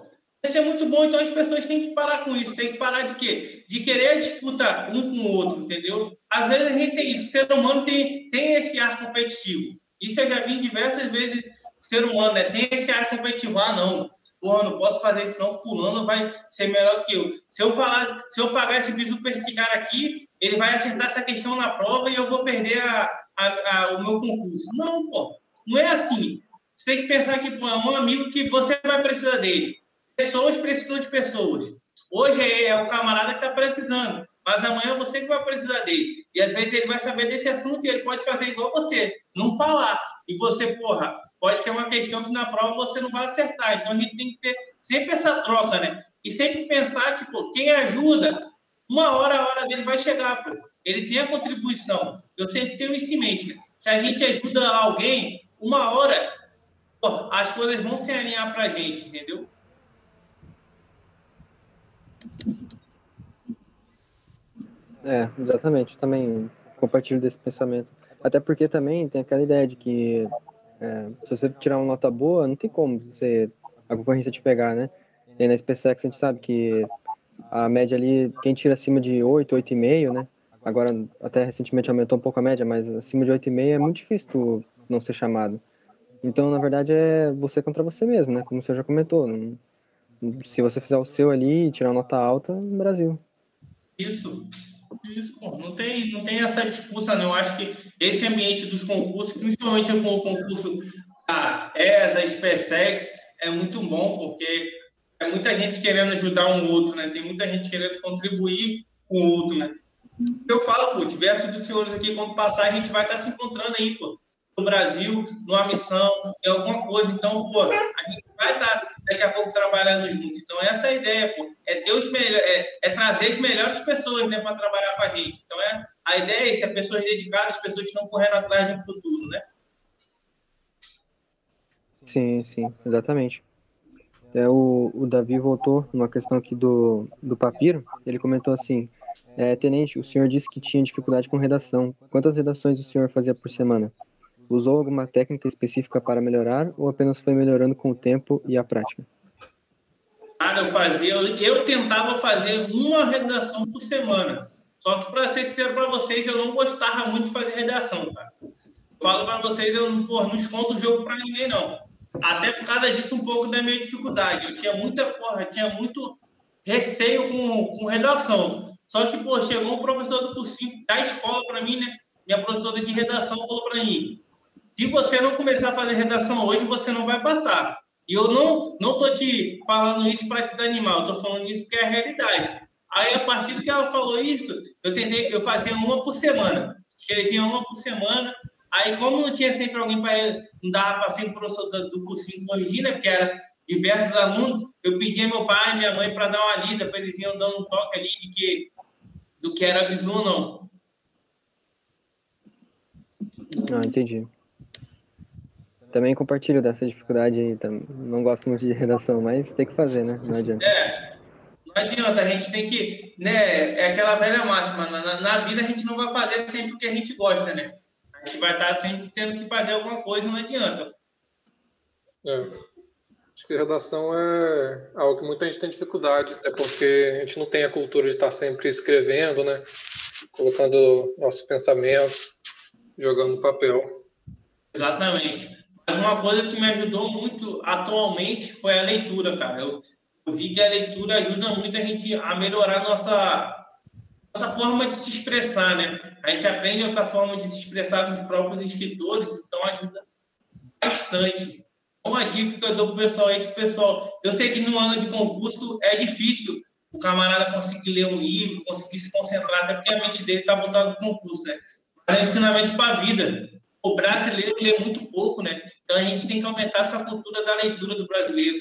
Ia ser muito bom, então as pessoas têm que parar com isso. Tem que parar de quê? De querer disputar um com o outro, entendeu? Às vezes a gente tem isso. O ser humano tem, tem esse ar competitivo. Isso eu já vi diversas vezes. O ser humano né, tem esse ar competitivo. Ah, não não posso fazer isso, não. Fulano vai ser melhor do que eu. Se eu falar, se eu pagar esse bicho para esse cara aqui, ele vai acertar essa questão na prova e eu vou perder a, a, a, o meu concurso. Não, pô. Não é assim. Você tem que pensar que pô, é um amigo que você vai precisar dele. Pessoas precisam de pessoas. Hoje é, é o camarada que está precisando, mas amanhã você que vai precisar dele. E às vezes ele vai saber desse assunto e ele pode fazer igual você, não falar. E você, porra, pode ser uma questão que na prova você não vai acertar. Então a gente tem que ter sempre essa troca, né? E sempre pensar que, pô, quem ajuda, uma hora a hora dele vai chegar, pô. Ele tem a contribuição. Eu sempre tenho isso em mente. Né? Se a gente ajuda alguém, uma hora pô, as coisas vão se alinhar pra gente, entendeu? É, exatamente. Também compartilho desse pensamento. Até porque também tem aquela ideia de que é, se você tirar uma nota boa, não tem como você, a concorrência te pegar, né? E na SpaceX a gente sabe que a média ali, quem tira acima de 8, 8,5, né? Agora, até recentemente aumentou um pouco a média, mas acima de 8,5 é muito difícil tu não ser chamado. Então, na verdade, é você contra você mesmo, né? Como você já comentou. Não, se você fizer o seu ali e tirar nota alta, no Brasil. Isso. Isso, pô. Não tem, não tem essa disputa, não. Eu acho que esse ambiente dos concursos, principalmente com o concurso da ESA, SpaceX, é muito bom, porque é muita gente querendo ajudar um outro, né? Tem muita gente querendo contribuir com o outro, né? Eu falo, pô, diversos dos senhores aqui, quando passar, a gente vai estar se encontrando aí, pô no Brasil, numa missão, em alguma coisa. Então, pô, a gente vai estar daqui a pouco trabalhando junto. Então, essa é a ideia, pô. É, ter os é, é trazer as melhores pessoas né, para trabalhar com a gente. Então, é, a ideia é isso, é pessoas dedicadas, pessoas que estão correndo atrás de um futuro, né? Sim, sim, exatamente. É, o, o Davi voltou numa questão aqui do, do papiro. Ele comentou assim: é, Tenente, o senhor disse que tinha dificuldade com redação. Quantas redações o senhor fazia por semana? Usou alguma técnica específica para melhorar ou apenas foi melhorando com o tempo e a prática? Eu fazia, eu, tentava fazer uma redação por semana. Só que, para ser sincero para vocês, eu não gostava muito de fazer redação, cara. Falo para vocês, eu não, não escondo o jogo para ninguém, não. Até por causa disso, um pouco da minha dificuldade. Eu tinha muita, porra, tinha muito receio com, com redação. Só que, pô, chegou um professor do cursinho da escola para mim, né? Minha professora de redação falou para mim: se você não começar a fazer redação hoje, você não vai passar. E eu não não tô te falando isso para te desanimar, eu tô falando isso porque é a realidade. Aí, a partir do que ela falou isso, eu tentei, eu fazia uma por semana. Escrevia uma por semana. Aí, como não tinha sempre alguém para não dava para ser professor do, do cursinho corrigir, né? Porque era diversos alunos, eu pedia meu pai e minha mãe para dar uma lida, para eles iam dando um toque ali de que, do que era bisu ou não. Ah, entendi. Também compartilho dessa dificuldade aí. Não gosto muito de redação, mas tem que fazer, né? Não adianta. É, não adianta. A gente tem que. Né, é aquela velha máxima. Na, na vida a gente não vai fazer sempre o que a gente gosta, né? A gente vai estar sempre tendo que fazer alguma coisa, não adianta. É. Acho que redação é algo que muita gente tem dificuldade, até porque a gente não tem a cultura de estar sempre escrevendo, né? Colocando nossos pensamentos, jogando no papel. Exatamente. Mas uma coisa que me ajudou muito atualmente foi a leitura, cara. Eu, eu vi que a leitura ajuda muito a gente a melhorar nossa nossa forma de se expressar, né? A gente aprende outra forma de se expressar com os próprios escritores, então ajuda bastante. Uma dica que eu dou pro pessoal é esse pessoal. Eu sei que no ano de concurso é difícil o camarada conseguir ler um livro, conseguir se concentrar, até porque a mente dele está voltada no concurso, né? Mas é um ensinamento para a vida o brasileiro lê muito pouco, né? Então a gente tem que aumentar essa cultura da leitura do brasileiro.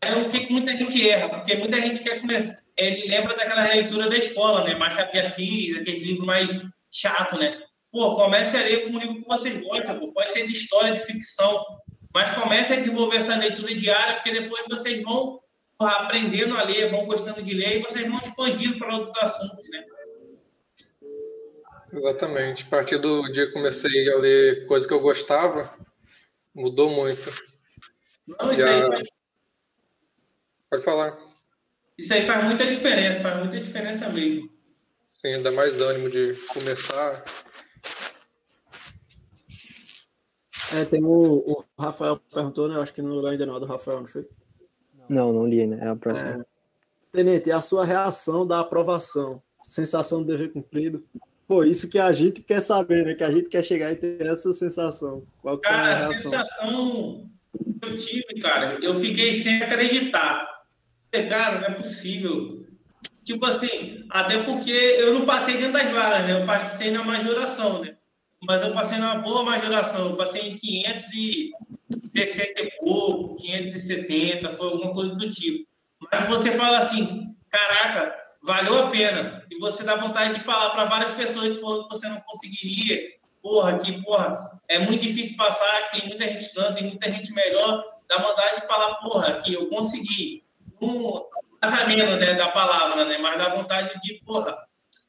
É o que muita gente erra, porque muita gente quer começar. Ele lembra daquela leitura da escola, né? Machado de Assis, aquele livro mais chato, né? Pô, comece a ler com um livro que vocês gostam, pô. pode ser de história, de ficção. Mas comece a desenvolver essa leitura diária, porque depois vocês vão aprendendo a ler, vão gostando de ler e vocês vão expandindo para outros assuntos, né? Exatamente. A partir do dia que comecei a ler coisas que eu gostava, mudou muito. Não, isso aí faz... Pode falar. Isso aí faz muita diferença, faz muita diferença mesmo. Sim, dá mais ânimo de começar. É, tem o, o Rafael perguntou, né? Acho que não ainda não, do Rafael, não foi? Não, não li, né? É a próxima. É, Tenente, a sua reação da aprovação? Sensação de dever cumprido? Pô, isso que a gente quer saber, né? Que a gente quer chegar e ter essa sensação. Qual é cara, a, a sensação que eu tive, cara, eu fiquei sem acreditar. Cara, não é possível. Tipo assim, até porque eu não passei dentro das vagas, né? Eu passei na majoração, né? Mas eu passei numa boa majoração. Eu passei em 560 e pouco, 570, foi alguma coisa do tipo. Mas você fala assim, caraca, valeu a pena. E você dá vontade de falar para várias pessoas que falou que você não conseguiria. Porra, que porra, é muito difícil passar, tem muita gente dando, tem muita gente melhor. Dá vontade de falar, porra, que eu consegui. Um casamento, né, da palavra, né? Mas dá vontade de, porra,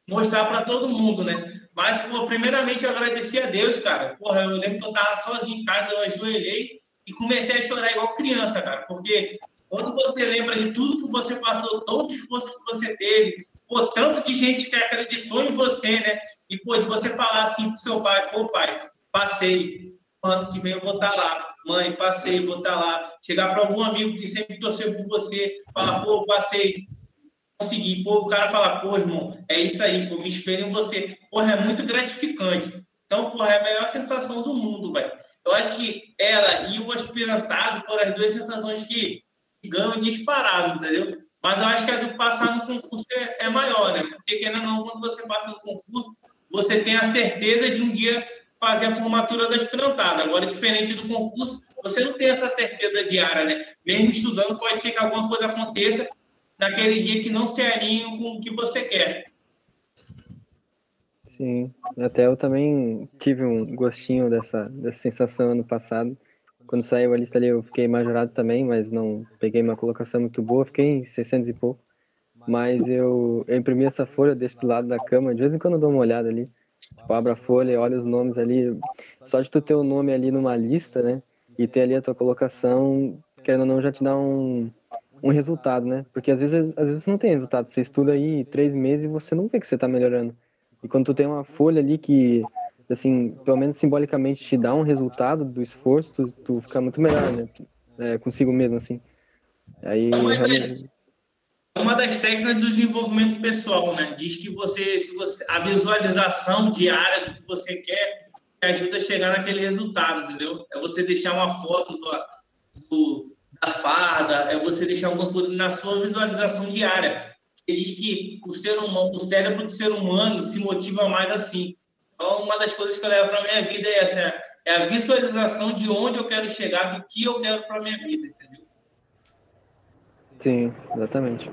mostrar para todo mundo, né? Mas, pô, primeiramente eu agradeci a Deus, cara. Porra, eu lembro que eu tava sozinho em casa, eu ajoelhei e comecei a chorar igual criança, cara. Porque quando você lembra de tudo que você passou, todo o esforço que você teve, pô, tanto de gente que acreditou em você, né? E, pô, de você falar assim pro seu pai, pô, pai, passei, ano que vem eu vou estar tá lá. Mãe, passei, vou estar tá lá. Chegar para algum amigo que sempre torceu por você, falar, pô, passei, consegui. Pô, o cara falar, pô, irmão, é isso aí, pô, me espelho em você. Porra, é muito gratificante. Então, porra, é a melhor sensação do mundo, velho. Eu acho que ela e o aspirantado foram as duas sensações que ganham disparado, entendeu? Mas eu acho que a do passar no concurso é, é maior, né? Porque, querendo ou não, quando você passa no concurso, você tem a certeza de um dia fazer a formatura da aspirantada. Agora, diferente do concurso, você não tem essa certeza diária, né? Mesmo estudando, pode ser que alguma coisa aconteça naquele dia que não se alinha com o que você quer. Sim, até eu também tive um gostinho dessa, dessa sensação ano passado. Quando saiu a lista ali, eu fiquei majorado também, mas não peguei uma colocação muito boa, fiquei em 600 e pouco. Mas eu, eu imprimi essa folha desse lado da cama, de vez em quando eu dou uma olhada ali. Tipo, abro a folha, olho os nomes ali. Só de tu ter o nome ali numa lista, né? E ter ali a tua colocação, querendo ou não, já te dá um, um resultado, né? Porque às vezes, às vezes não tem resultado. Você estuda aí três meses e você não vê que você está melhorando. E quando tu tem uma folha ali que, assim, pelo menos simbolicamente te dá um resultado do esforço, tu, tu fica muito melhor, né? É, consigo mesmo, assim. Aí, realmente... Uma das técnicas do desenvolvimento pessoal, né? Diz que você, se você, a visualização diária do que você quer ajuda a chegar naquele resultado, entendeu? É você deixar uma foto do, do da farda, é você deixar alguma coisa na sua visualização diária. Ele diz que o ser humano, o cérebro do ser humano se motiva mais assim. Então, uma das coisas que eu levo para minha vida é essa, é a visualização de onde eu quero chegar, do que eu quero para minha vida, entendeu? Sim, exatamente.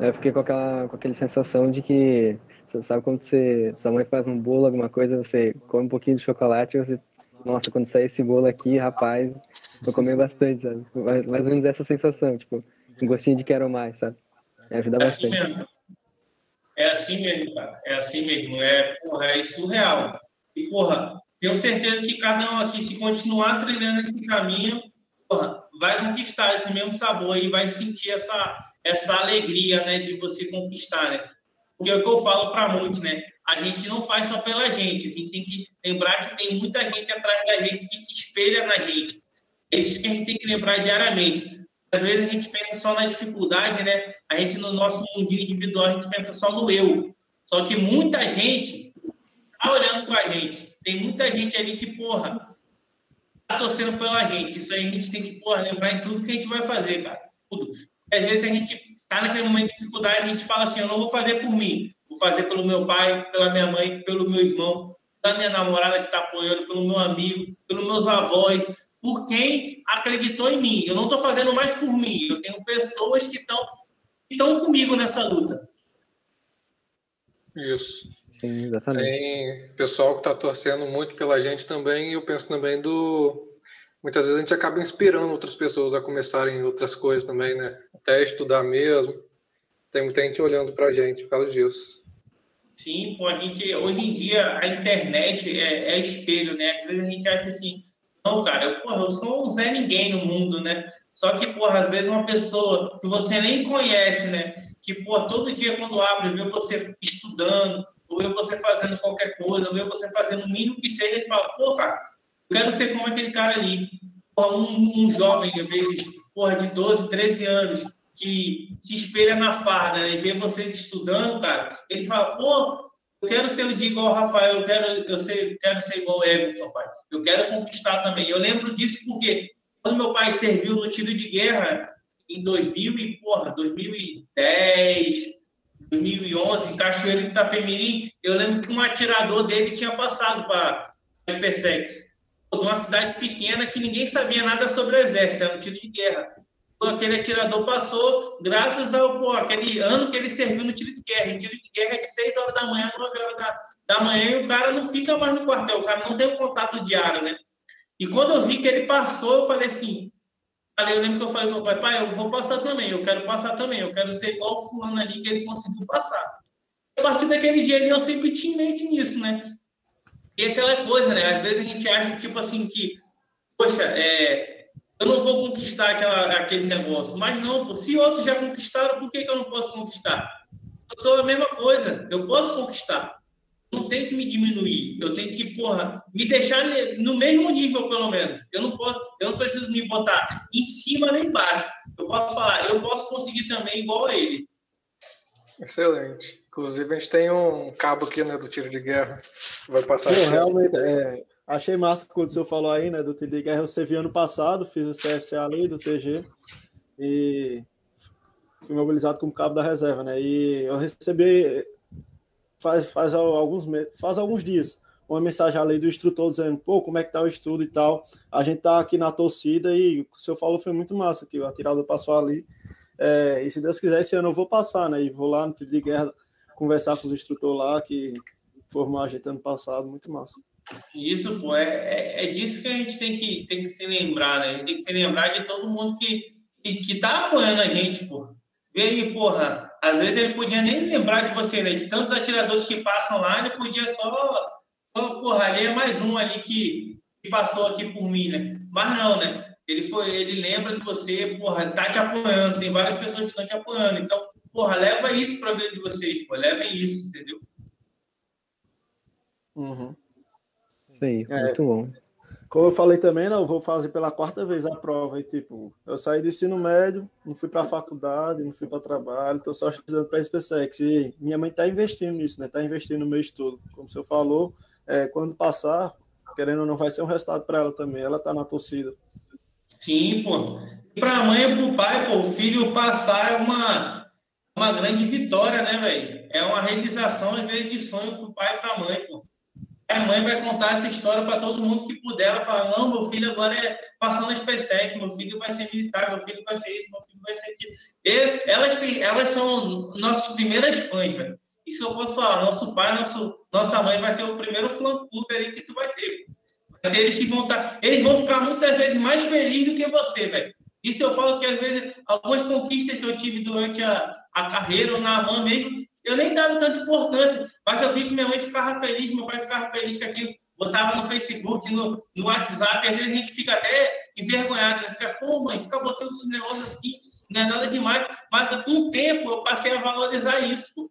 Eu fiquei com aquela, com aquela sensação de que, você sabe quando você, sua mãe faz um bolo, alguma coisa, você come um pouquinho de chocolate e você nossa, quando sair esse bolo aqui, rapaz, vou comer bastante, sabe? Mais ou menos essa sensação, tipo, um gostinho de quero mais, sabe? Me ajuda é assim bastante. Assim mesmo. É assim mesmo, cara. É assim mesmo. É, porra, é surreal. E, porra, tenho certeza que cada um aqui, se continuar trilhando esse caminho, porra, vai conquistar esse mesmo sabor e vai sentir essa, essa alegria, né, de você conquistar, né? Porque é o que eu falo para muitos, né? A gente não faz só pela gente, a gente tem que lembrar que tem muita gente atrás da gente que se espelha na gente. É isso que a gente tem que lembrar diariamente. Às vezes a gente pensa só na dificuldade, né? A gente, no nosso mundinho individual, a gente pensa só no eu. Só que muita gente tá olhando com a gente. Tem muita gente ali que, porra, tá torcendo pela gente. Isso aí a gente tem que, porra, lembrar em tudo que a gente vai fazer, cara. Tudo. Às vezes a gente está naquele momento de dificuldade, a gente fala assim, eu não vou fazer por mim, vou fazer pelo meu pai, pela minha mãe, pelo meu irmão, pela minha namorada que está apoiando, pelo meu amigo, pelos meus avós, por quem acreditou em mim. Eu não estou fazendo mais por mim, eu tenho pessoas que estão estão comigo nessa luta. Isso. Sim, exatamente. Tem pessoal que está torcendo muito pela gente também, e eu penso também do muitas vezes a gente acaba inspirando outras pessoas a começarem outras coisas também, né? Até estudar mesmo. Tem muita gente olhando para a gente por causa disso. Sim, pô, a gente, hoje em dia a internet é, é, espelho, né? Às vezes a gente acha assim, não, cara, eu, porra, eu sou um Zé Ninguém no mundo, né? Só que, porra, às vezes uma pessoa que você nem conhece, né? Que, porra, todo dia quando abre, vê você estudando, ou vê você fazendo qualquer coisa, ou vê você fazendo o mínimo que seja, ele fala, pô, cara, eu quero ser como aquele cara ali. Porra, um, um jovem, às vezes, porra, de 12, 13 anos, que se espelha na farda, né? E vê vocês estudando, cara, ele fala, pô, eu quero ser igual o Rafael, eu quero, eu sei, quero ser igual o Everton, pai. Eu quero conquistar também. Eu lembro disso porque quando meu pai serviu no tiro de guerra em 2000 e, porra, 2010, 2011, em Cachoeiro de Itapemirim, eu lembro que um atirador dele tinha passado para a SpaceX. De uma cidade pequena que ninguém sabia nada sobre o exército, era um tiro de guerra. Então, aquele atirador passou graças ao pô, aquele ano que ele serviu no tiro de guerra. E tiro de guerra é de 6 horas da manhã, 9 horas da, da manhã, e o cara não fica mais no quartel, o cara não tem contato diário, né? E quando eu vi que ele passou, eu falei assim, eu lembro que eu falei meu pai, pai, eu vou passar também, eu quero passar também, eu quero ser igual o fulano ali que ele conseguiu passar. A partir daquele dia eu sempre tinha em mente nisso, né? E aquela coisa, né? Às vezes a gente acha, tipo assim, que, poxa, é, eu não vou conquistar aquela, aquele negócio. Mas não, pô, se outros já conquistaram, por que, que eu não posso conquistar? Eu sou a mesma coisa, eu posso conquistar. Não tenho que me diminuir, eu tenho que, porra, me deixar no mesmo nível, pelo menos. Eu não posso, eu não preciso me botar em cima nem embaixo. Eu posso falar, eu posso conseguir também igual a ele. Excelente. Inclusive, a gente tem um cabo aqui, né, do tiro de guerra. Vai passar. Pô, realmente, é, achei massa quando o senhor falou aí, né, do tiro de guerra. Eu servi ano passado, fiz o CFCA ali do TG e fui mobilizado como cabo da reserva, né? E eu recebi faz, faz alguns faz alguns dias uma mensagem ali do instrutor dizendo, pô, como é que tá o estudo e tal. A gente tá aqui na torcida e o que o senhor falou foi muito massa, que a tirada passou ali. É, e se Deus quiser, esse ano eu vou passar, né? E vou lá no tiro de guerra conversar com os instrutores lá que formou a gente ano passado, muito massa. Isso, pô, é, é, é, disso que a gente tem que, tem que se lembrar, né? A gente tem que se lembrar de todo mundo que, que, que tá apoiando a gente, pô. Vê aí, porra, às vezes ele podia nem lembrar de você, né? De tantos atiradores que passam lá, ele podia só, só porra, ali é mais um ali que, que passou aqui por mim, né? Mas não, né? Ele foi, ele lembra de você, porra, tá te apoiando, tem várias pessoas que estão te apoiando. Então, Porra, leva isso para ver de vocês, pô. Levem isso, entendeu? Uhum. Aí, é, muito bom. Como eu falei também, não, eu vou fazer pela quarta vez a prova. E, tipo, eu saí do ensino médio, não fui para a faculdade, não fui para trabalho, estou só estudando para a SpaceX. E minha mãe está investindo nisso, né? Está investindo no meu estudo. Como o senhor falou, é, quando passar, querendo ou não, vai ser um resultado para ela também. Ela está na torcida. Sim, pô. Para a mãe e para o pai, pô, o filho passar é uma, uma grande vitória, né, velho? É uma realização, às vezes, de sonho pro pai e pra mãe, pô. A mãe vai contar essa história para todo mundo que puder. Ela fala: não, meu filho agora é passando a SpaceX, meu filho vai ser militar, meu filho vai ser isso, meu filho vai ser aquilo. E elas, têm, elas são nossas primeiras fãs, velho. Isso eu posso falar: nosso pai, nosso, nossa mãe vai ser o primeiro fã-clube ali que tu vai ter. Eles que vão tá, eles vão ficar muitas vezes mais felizes do que você, velho. Isso eu falo que às vezes algumas conquistas que eu tive durante a, a carreira ou na mão mesmo, eu nem dava tanta importância, mas eu vi que minha mãe ficava feliz, meu pai ficava feliz com aquilo, botava no Facebook, no, no WhatsApp, às vezes a gente fica até envergonhado, né? fica, pô, mãe, fica botando esses negócios assim, não é nada demais, mas com o tempo eu passei a valorizar isso,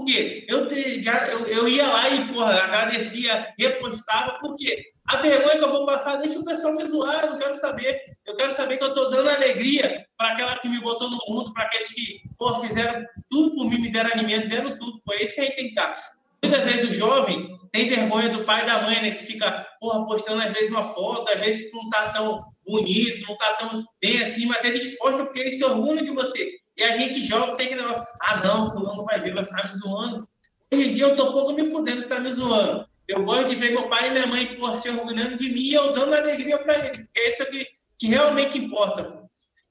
porque eu, já, eu, eu ia lá e, porra, agradecia, repostava, porque a vergonha que eu vou passar, deixa o pessoal me zoar, eu quero saber. Eu quero saber que eu estou dando alegria para aquela que me botou no mundo, para aqueles que pô, fizeram tudo por mim, me deram alimento, deram tudo. Pô, é isso que a gente tem que estar. Muitas vezes o jovem tem vergonha do pai e da mãe, né? Que fica, porra, postando às vezes uma foto, às vezes não está tão bonito, não está tão bem assim, mas eles postam porque eles se orgulham de você. E a gente jovem tem que negócio, ah, não, fulano vai ver, vai ficar me zoando. Hoje em dia eu tô pouco me fudendo, está me zoando. Eu gosto de ver meu pai e minha mãe por se orgulhando de mim e eu dando alegria para eles. É isso que, que realmente importa.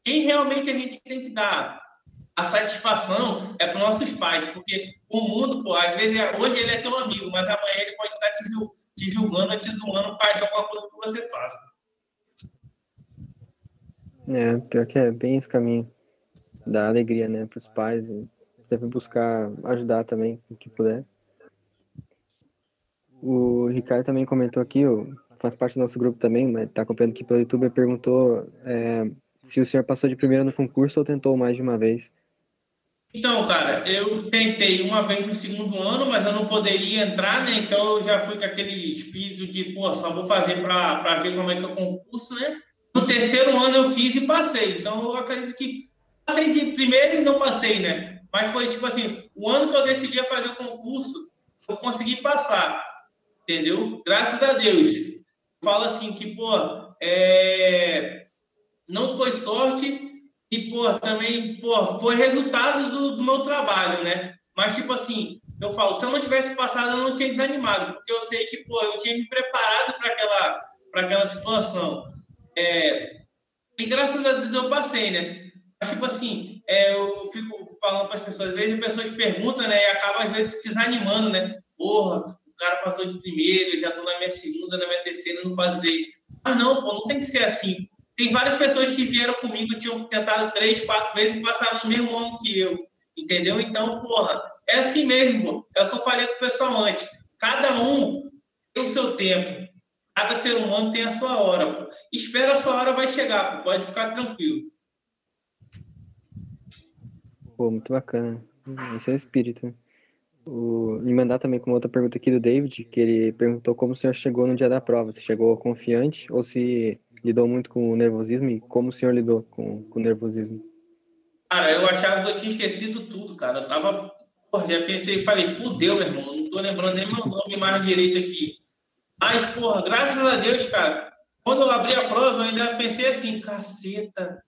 Quem realmente a gente tem que dar a satisfação é para nossos pais, porque o mundo, pô, às vezes, hoje ele é teu amigo, mas amanhã ele pode estar te, te julgando, te zoando, pai de alguma coisa que você faça. É, pior que é bem esse caminho. Dar alegria, né, para os pais e sempre buscar ajudar também, o que puder. O Ricardo também comentou aqui, faz parte do nosso grupo também, mas está acompanhando aqui pelo YouTube, perguntou é, se o senhor passou de primeira no concurso ou tentou mais de uma vez. Então, cara, eu tentei uma vez no segundo ano, mas eu não poderia entrar, né? Então eu já fui com aquele espírito de, pô, só vou fazer para ver como é que é o concurso, né? No terceiro ano eu fiz e passei. Então eu acredito que passei de primeiro e não passei, né? Mas foi tipo assim, o ano que eu decidi fazer o concurso, eu consegui passar, entendeu? Graças a Deus. Falo assim que, pô, é... não foi sorte, e, pô, também, pô, foi resultado do, do, meu trabalho, né? Mas, tipo assim, eu falo, se eu não tivesse passado, eu não tinha desanimado, porque eu sei que, pô, eu tinha me preparado para aquela, aquela situação. É, e graças a Deus eu passei, né? Mas, tipo assim, é, eu fico falando para as pessoas, às vezes as pessoas perguntam, né? E acaba, às vezes, desanimando, né? Porra, o cara passou de primeiro, eu já estou na minha segunda, na minha terceira, não passei. Ah, não, pô, não tem que ser assim. Tem várias pessoas que vieram comigo, tinham tentado três, quatro vezes e passaram no mesmo ano que eu. Entendeu? Então, porra, é assim mesmo, pô. É o que eu falei com o pessoal antes. Cada um tem o seu tempo. Cada ser humano tem a sua hora. Pô. Espera a sua hora vai chegar, pô. pode ficar tranquilo. Pô, muito bacana. Esse é o espírito. O... E mandar também com outra pergunta aqui do David, que ele perguntou como o senhor chegou no dia da prova. Se chegou confiante ou se lidou muito com o nervosismo e como o senhor lidou com, com o nervosismo? Cara, eu achava que eu tinha esquecido tudo, cara. Eu tava. Porra, já pensei, falei, fudeu, meu irmão. Não tô lembrando nem meu nome mais direito aqui. Mas, porra, graças a Deus, cara, quando eu abri a prova, eu ainda pensei assim, caceta,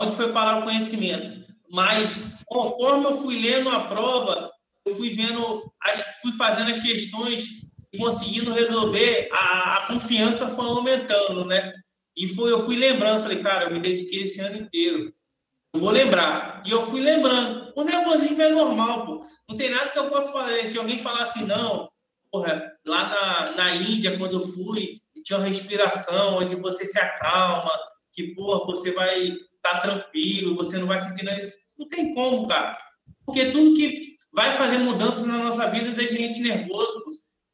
onde foi parar o conhecimento? Mas, conforme eu fui lendo a prova, eu fui vendo, fui fazendo as questões e conseguindo resolver, a, a confiança foi aumentando, né? E foi, eu fui lembrando, falei, cara, eu me dediquei esse ano inteiro. Eu vou lembrar. E eu fui lembrando. O nervosismo é normal, pô. Não tem nada que eu possa fazer. Se alguém falar assim, não, porra, lá na, na Índia, quando eu fui, tinha uma respiração onde você se acalma, que, porra, você vai estar tá tranquilo, você não vai sentir nada. Não tem como, cara. Porque tudo que vai fazer mudança na nossa vida deixa a gente nervoso.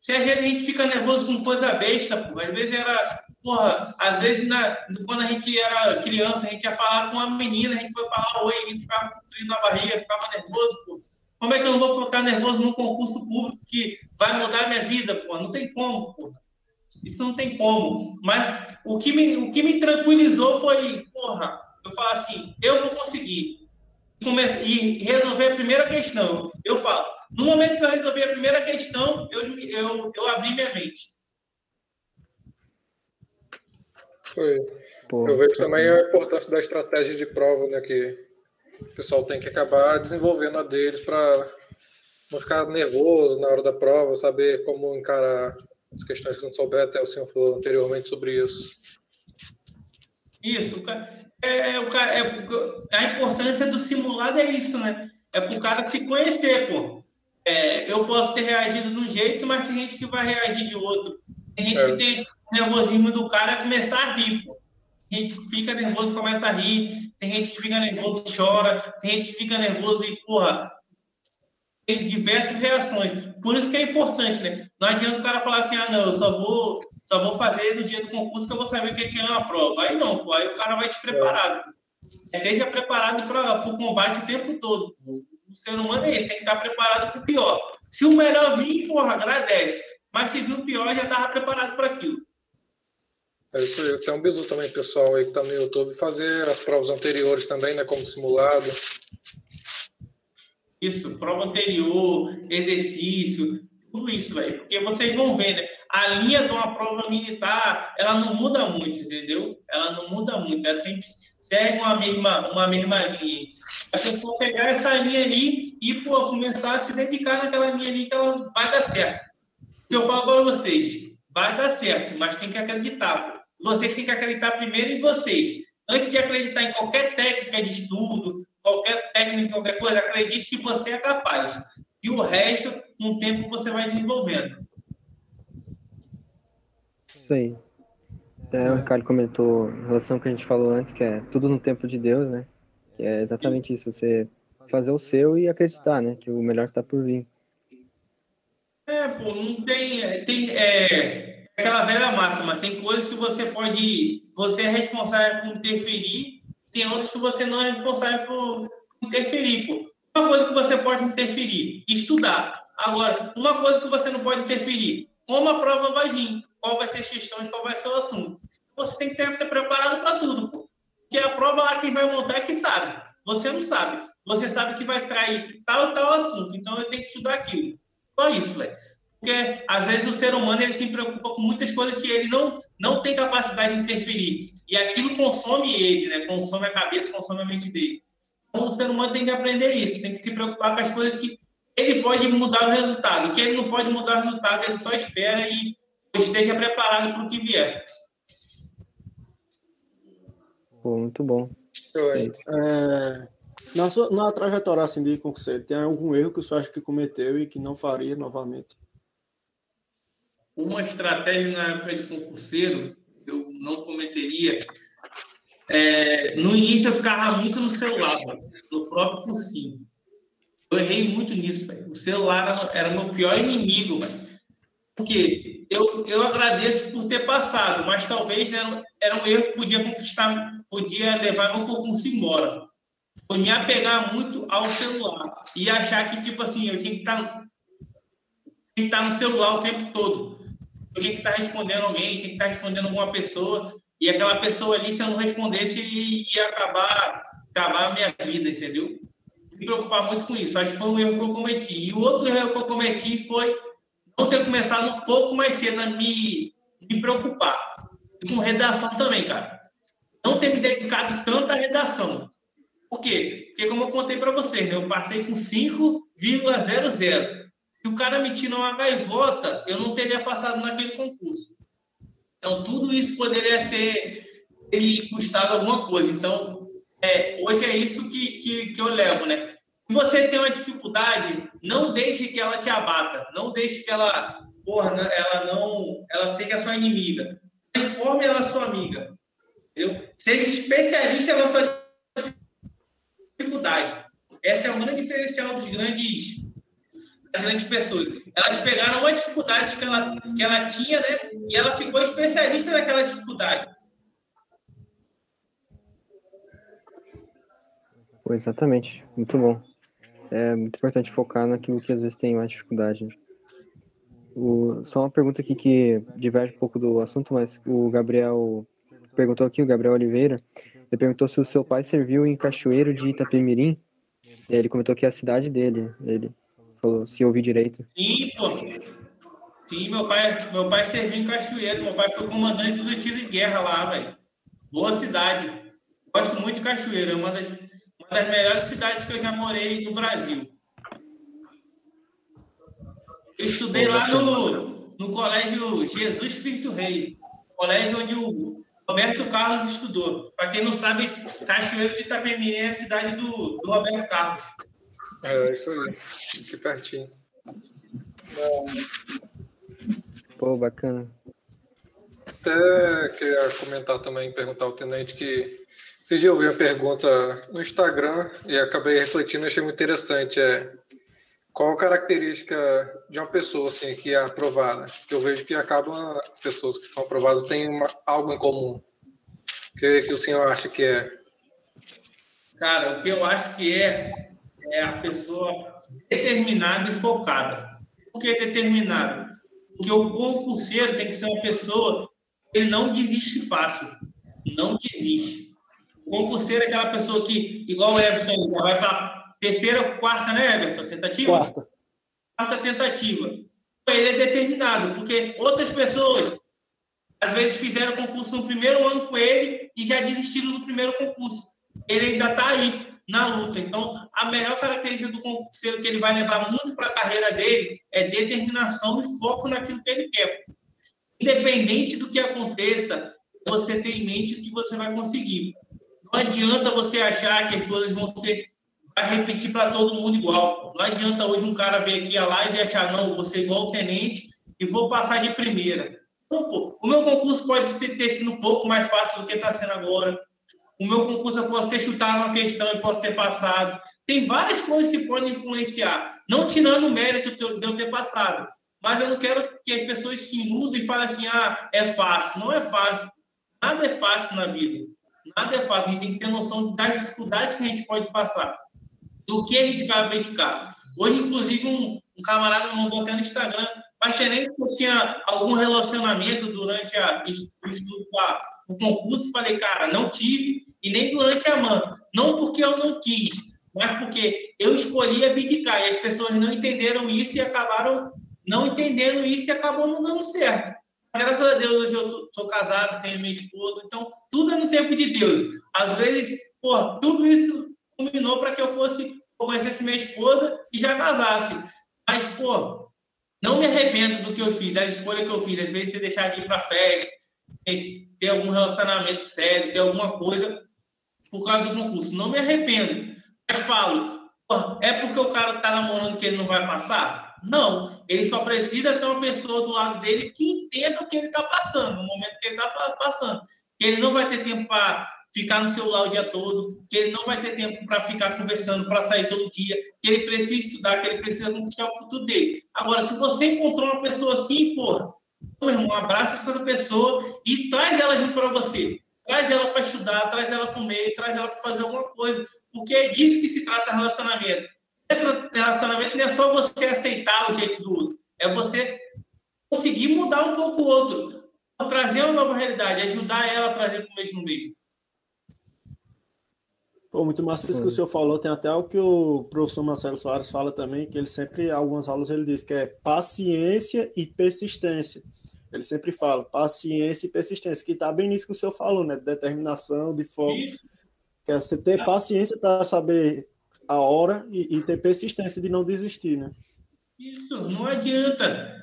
Se a gente fica nervoso com coisa besta, pô. Às vezes era Porra, às vezes, na, quando a gente era criança, a gente ia falar com uma menina, a gente foi falar oi, a gente ficava com frio na barriga, ficava nervoso, pô. Como é que eu não vou ficar nervoso num concurso público que vai mudar a minha vida, pô? Não tem como, pô. Isso não tem como. Mas o que me, o que me tranquilizou foi, porra, eu falo assim, eu vou conseguir. E resolver a primeira questão. Eu falo, no momento que eu resolvi a primeira questão, eu, eu, eu abri minha mente. Foi. Pô, eu vejo também a importância da estratégia de prova, né, que o pessoal tem que acabar desenvolvendo a deles para não ficar nervoso na hora da prova, saber como encarar as questões que não souber, até o senhor falou anteriormente sobre isso. Isso, é, é, é, a importância do simulado é isso, né? É para o cara se conhecer, pô. É, eu posso ter reagido de um jeito, mas tem gente que vai reagir de outro. Tem gente é. que tem nervosismo do cara começar a rir, pô. Tem gente que fica nervoso e começa a rir, tem gente que fica nervoso e chora, tem gente que fica nervoso e, porra, tem diversas reações. Por isso que é importante, né? Não adianta o cara falar assim, ah, não, eu só vou, só vou fazer no dia do concurso que eu vou saber o que é uma prova. Aí não, pô, aí o cara vai te preparado. É. Esteja preparado para o combate o tempo todo. O ser humano é esse, tem que estar preparado para o pior. Se o melhor vir, porra, agradece. Mas se viu o pior, já estava preparado para aquilo. É isso aí. Tem um bisu também, pessoal, aí que está no YouTube, fazer as provas anteriores também, né? Como simulado. Isso, prova anterior, exercício, tudo isso, velho. Porque vocês vão ver, né? A linha de uma prova militar, ela não muda muito, entendeu? Ela não muda muito, ela sempre segue uma mesma, uma mesma linha. A pessoa pegar essa linha ali e pô, começar a se dedicar naquela linha ali que ela vai dar certo. Eu falo para vocês, vai dar certo, mas tem que acreditar. Vocês têm que acreditar primeiro em vocês. Antes de acreditar em qualquer técnica de estudo, qualquer técnica, qualquer coisa, acredite que você é capaz. E o resto, com o tempo, você vai desenvolvendo. Isso aí. É, o Ricardo comentou em relação ao que a gente falou antes, que é tudo no tempo de Deus, né? Que é exatamente isso, você fazer o seu e acreditar, né? Que o melhor está por vir. É, pô, não tem. é, tem é, aquela velha máxima, tem coisas que você pode. Você é responsável por interferir, tem outras que você não é responsável por interferir, pô. Uma coisa que você pode interferir, estudar. Agora, uma coisa que você não pode interferir, como a prova vai vir, qual vai ser as questões, qual vai ser o assunto. Você tem que ter, ter preparado para tudo. Porque a prova lá quem vai montar é que sabe. Você não sabe. Você sabe que vai trair tal tal assunto. Então eu tenho que estudar aquilo. Só isso, velho. Porque às vezes o ser humano ele se preocupa com muitas coisas que ele não, não tem capacidade de interferir. E aquilo consome ele, né? Consome a cabeça, consome a mente dele. Então o ser humano tem que aprender isso, tem que se preocupar com as coisas que ele pode mudar o resultado. O que ele não pode mudar o resultado, ele só espera e esteja preparado para o que vier. Pô, muito bom. É, na, sua, na trajetória assim, de concurseiro, tem algum erro que o senhor acha que cometeu e que não faria novamente? Uma estratégia na época de concurseiro, eu não cometeria. É, no início eu ficava muito no celular, no próprio cursinho. Eu errei muito nisso. O celular era, meu pior inimigo. Porque eu, eu agradeço por ter passado, mas talvez né, era um erro que podia conquistar, podia levar meu concurso embora. Foi me apegar muito ao celular e achar que, tipo assim, eu tinha que estar, tinha que estar no celular o tempo todo. Eu tinha que estar respondendo alguém, tinha que estar respondendo alguma pessoa, e aquela pessoa ali, se eu não respondesse, ia acabar, acabar a minha vida, entendeu? Me preocupar muito com isso. Acho que foi um erro que eu cometi. E o outro erro que eu cometi foi não ter começado um pouco mais cedo a me, me preocupar. E com redação também, cara. Não ter me dedicado tanto à redação. Por quê? Porque, como eu contei para vocês, né, eu passei com 5,00. Se o cara me tira uma gaivota, eu não teria passado naquele concurso. Então, tudo isso poderia ser me custado alguma coisa. Então, é, hoje é isso que, que, que eu levo, né? Se você tem uma dificuldade, não deixe que ela te abata. Não deixe que ela, porra, ela não, ela seja sua inimiga. Transforme ela sua amiga. Entendeu? Seja especialista na sua dificuldade. Essa é o grande diferencial dos grandes, das grandes pessoas. Elas pegaram uma dificuldade que ela, que ela tinha, né? E ela ficou especialista naquela dificuldade. Exatamente. Muito bom. É muito importante focar naquilo que às vezes tem mais dificuldade. né? O, só uma pergunta aqui que diverge um pouco do assunto, mas o Gabriel perguntou aqui, o Gabriel Oliveira, ele perguntou se o seu pai serviu em Cachoeiro de Itapemirim. Ele comentou que é a cidade dele. Ele falou, se ouvi direito. Sim, pô. Sim, meu pai, meu pai serviu em Cachoeiro. Meu pai foi comandante do tiro de guerra lá, velho. Boa cidade. Gosto muito de Cachoeiro. É uma das, uma das melhores cidades que eu já morei no Brasil. Eu estudei lá no, no colégio Jesus Cristo Rei. Colégio onde o Roberto Carlos estudou. Para quem não sabe, Cachoeiro de Itapemirim é a cidade do, do Roberto Carlos. É isso aí, aqui pertinho. Pô, bacana. Até queria comentar também, perguntar ao tenente que dia eu vi uma pergunta no Instagram e acabei refletindo, achei muito interessante. É qual a característica de uma pessoa assim que é aprovada? Que eu vejo que acabam as pessoas que são aprovadas têm uma, algo em comum. O que, que o senhor acha que é? Cara, o que eu acho que é é a pessoa determinada e focada. Por que determinada? Porque o concurseiro tem que ser uma pessoa que ele não desiste fácil. Não desiste. O concurseiro é aquela pessoa que, igual o Everton, já vai para terceira ou quarta, né, Everton? Tentativa? Quarta. Quarta tentativa. Ele é determinado, porque outras pessoas às vezes fizeram concurso no primeiro ano com ele e já desistiram do primeiro concurso. Ele ainda está aí na luta. Então, a melhor característica do concurseiro que ele vai levar muito para a carreira dele é determinação e foco naquilo que ele quer. Independente do que aconteça, você tem em mente o que você vai conseguir. Não adianta você achar que as coisas vão ser vai repetir para todo mundo igual. Não adianta hoje um cara vir aqui a live e achar, não, ser igual o tenente e vou passar de primeira. Então, pô, o meu concurso pode ter sido um pouco mais fácil do que está sendo agora. O meu concurso eu posso ter chutado uma questão e posso ter passado. Tem várias coisas que podem influenciar. Não tirando o mérito de eu ter passado. Mas eu não quero que as pessoas se iludam e falem assim, ah, é fácil. Não é fácil. Nada é fácil na vida. Nada é fácil. A gente tem que ter noção das dificuldades que a gente pode passar. Do que a gente vai abdicar. Hoje, inclusive, um, um camarada me mandou até no Instagram, mas se eu tinha algum relacionamento durante a, o estudo, a, o concurso. Falei, cara, não tive, e nem durante a MAN. Não porque eu não quis, mas porque eu escolhi abdicar. E as pessoas não entenderam isso e acabaram não entendendo isso e acabou não dando certo. Graças a Deus, hoje eu sou casado, tenho minha esposa, então tudo é no tempo de Deus. Às vezes, pô, tudo isso culminou para que eu fosse, conhecesse minha esposa e já casasse. Mas, pô, não me arrependo do que eu fiz, da escolha que eu fiz. Às vezes, você deixar de ir para festa, ter algum relacionamento sério, ter alguma coisa por causa do concurso. Não me arrependo. Mas falo, é porque o cara está namorando que ele não vai passar? Não. Ele só precisa ter uma pessoa do lado dele que entenda o que ele está passando, no momento que ele está passando. Que ele não vai ter tempo para ficar no celular o dia todo, que ele não vai ter tempo para ficar conversando, para sair todo dia, que ele precisa estudar, que ele precisa conquistar o futuro dele. Agora, se você encontrou uma pessoa assim, porra, meu irmão, abraça essa pessoa e traz ela junto para você. Traz ela para estudar, traz ela para comer, traz ela para fazer alguma coisa. Porque é disso que se trata relacionamento. Relacionamento não é só você aceitar o jeito do outro, é você conseguir mudar um pouco o outro, trazer uma nova realidade, ajudar ela a trazer para o mesmo meio. Pô, muito massa isso que o senhor falou. Tem até o que o professor Marcelo Soares fala também, que ele sempre, algumas aulas, ele diz que é paciência e persistência. Ele sempre fala paciência e persistência, que está bem nisso que o senhor falou, né? Determinação, de foco. Isso. Que é você ter paciência para saber a hora e, e, ter persistência de não desistir, né? Isso, não adianta.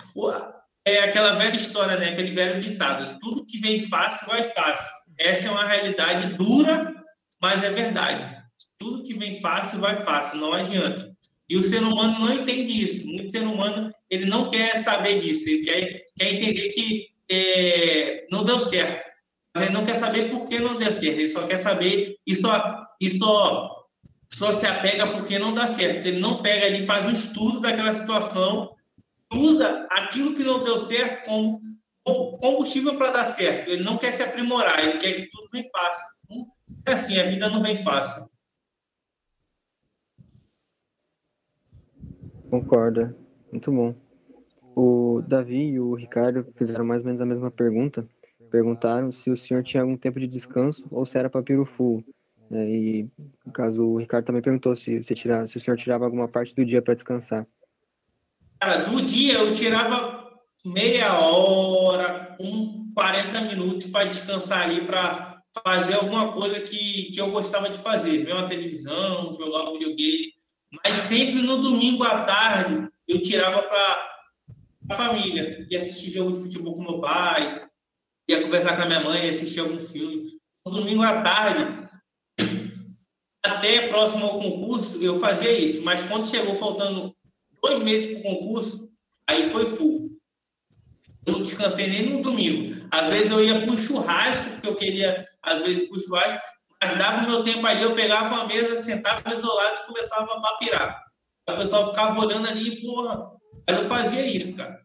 É aquela velha história, né? Aquele velho ditado: tudo que vem fácil vai fácil. Essa é uma realidade dura, mas é verdade. Tudo que vem fácil vai fácil, não adianta. E o ser humano não entende isso. Muito ser humano ele não quer saber disso. Ele quer, quer entender que é, não deu certo. Ele não quer saber por que não deu certo. Ele só quer saber e só, e só, só se apega porque não dá certo. Ele não pega ali, faz um estudo daquela situação, usa aquilo que não deu certo como combustível para dar certo. Ele não quer se aprimorar. Ele quer que tudo venha fácil. Então, é assim, a vida não vem fácil. Concordo. Muito bom. O Davi e o Ricardo fizeram mais ou menos a mesma pergunta. Perguntaram se o senhor tinha algum tempo de descanso ou se era papiro full. Né? E, no caso, o Ricardo também perguntou se, se, tirava, se o senhor tirava alguma parte do dia para descansar. Cara, do dia eu tirava meia hora, um 40 minutos para descansar ali, para fazer alguma coisa que, que eu gostava de fazer. Ver uma televisão, jogar um videogame. Mas sempre no domingo à tarde eu tirava para a família. Ia assistir jogo de futebol com meu pai, ia conversar com a minha mãe, assistir algum filme. No domingo à tarde, até próximo ao concurso, eu fazia isso. Mas quando chegou faltando dois meses para o concurso, aí foi full. Eu não descansei nem no domingo. Às vezes eu ia para o churrasco, porque eu queria, às vezes, para o churrasco, mas dava o meu tempo ali, eu pegava uma mesa, sentava isolado e começava a papirar. O pessoal ficava olhando ali, porra. Mas eu fazia isso, cara.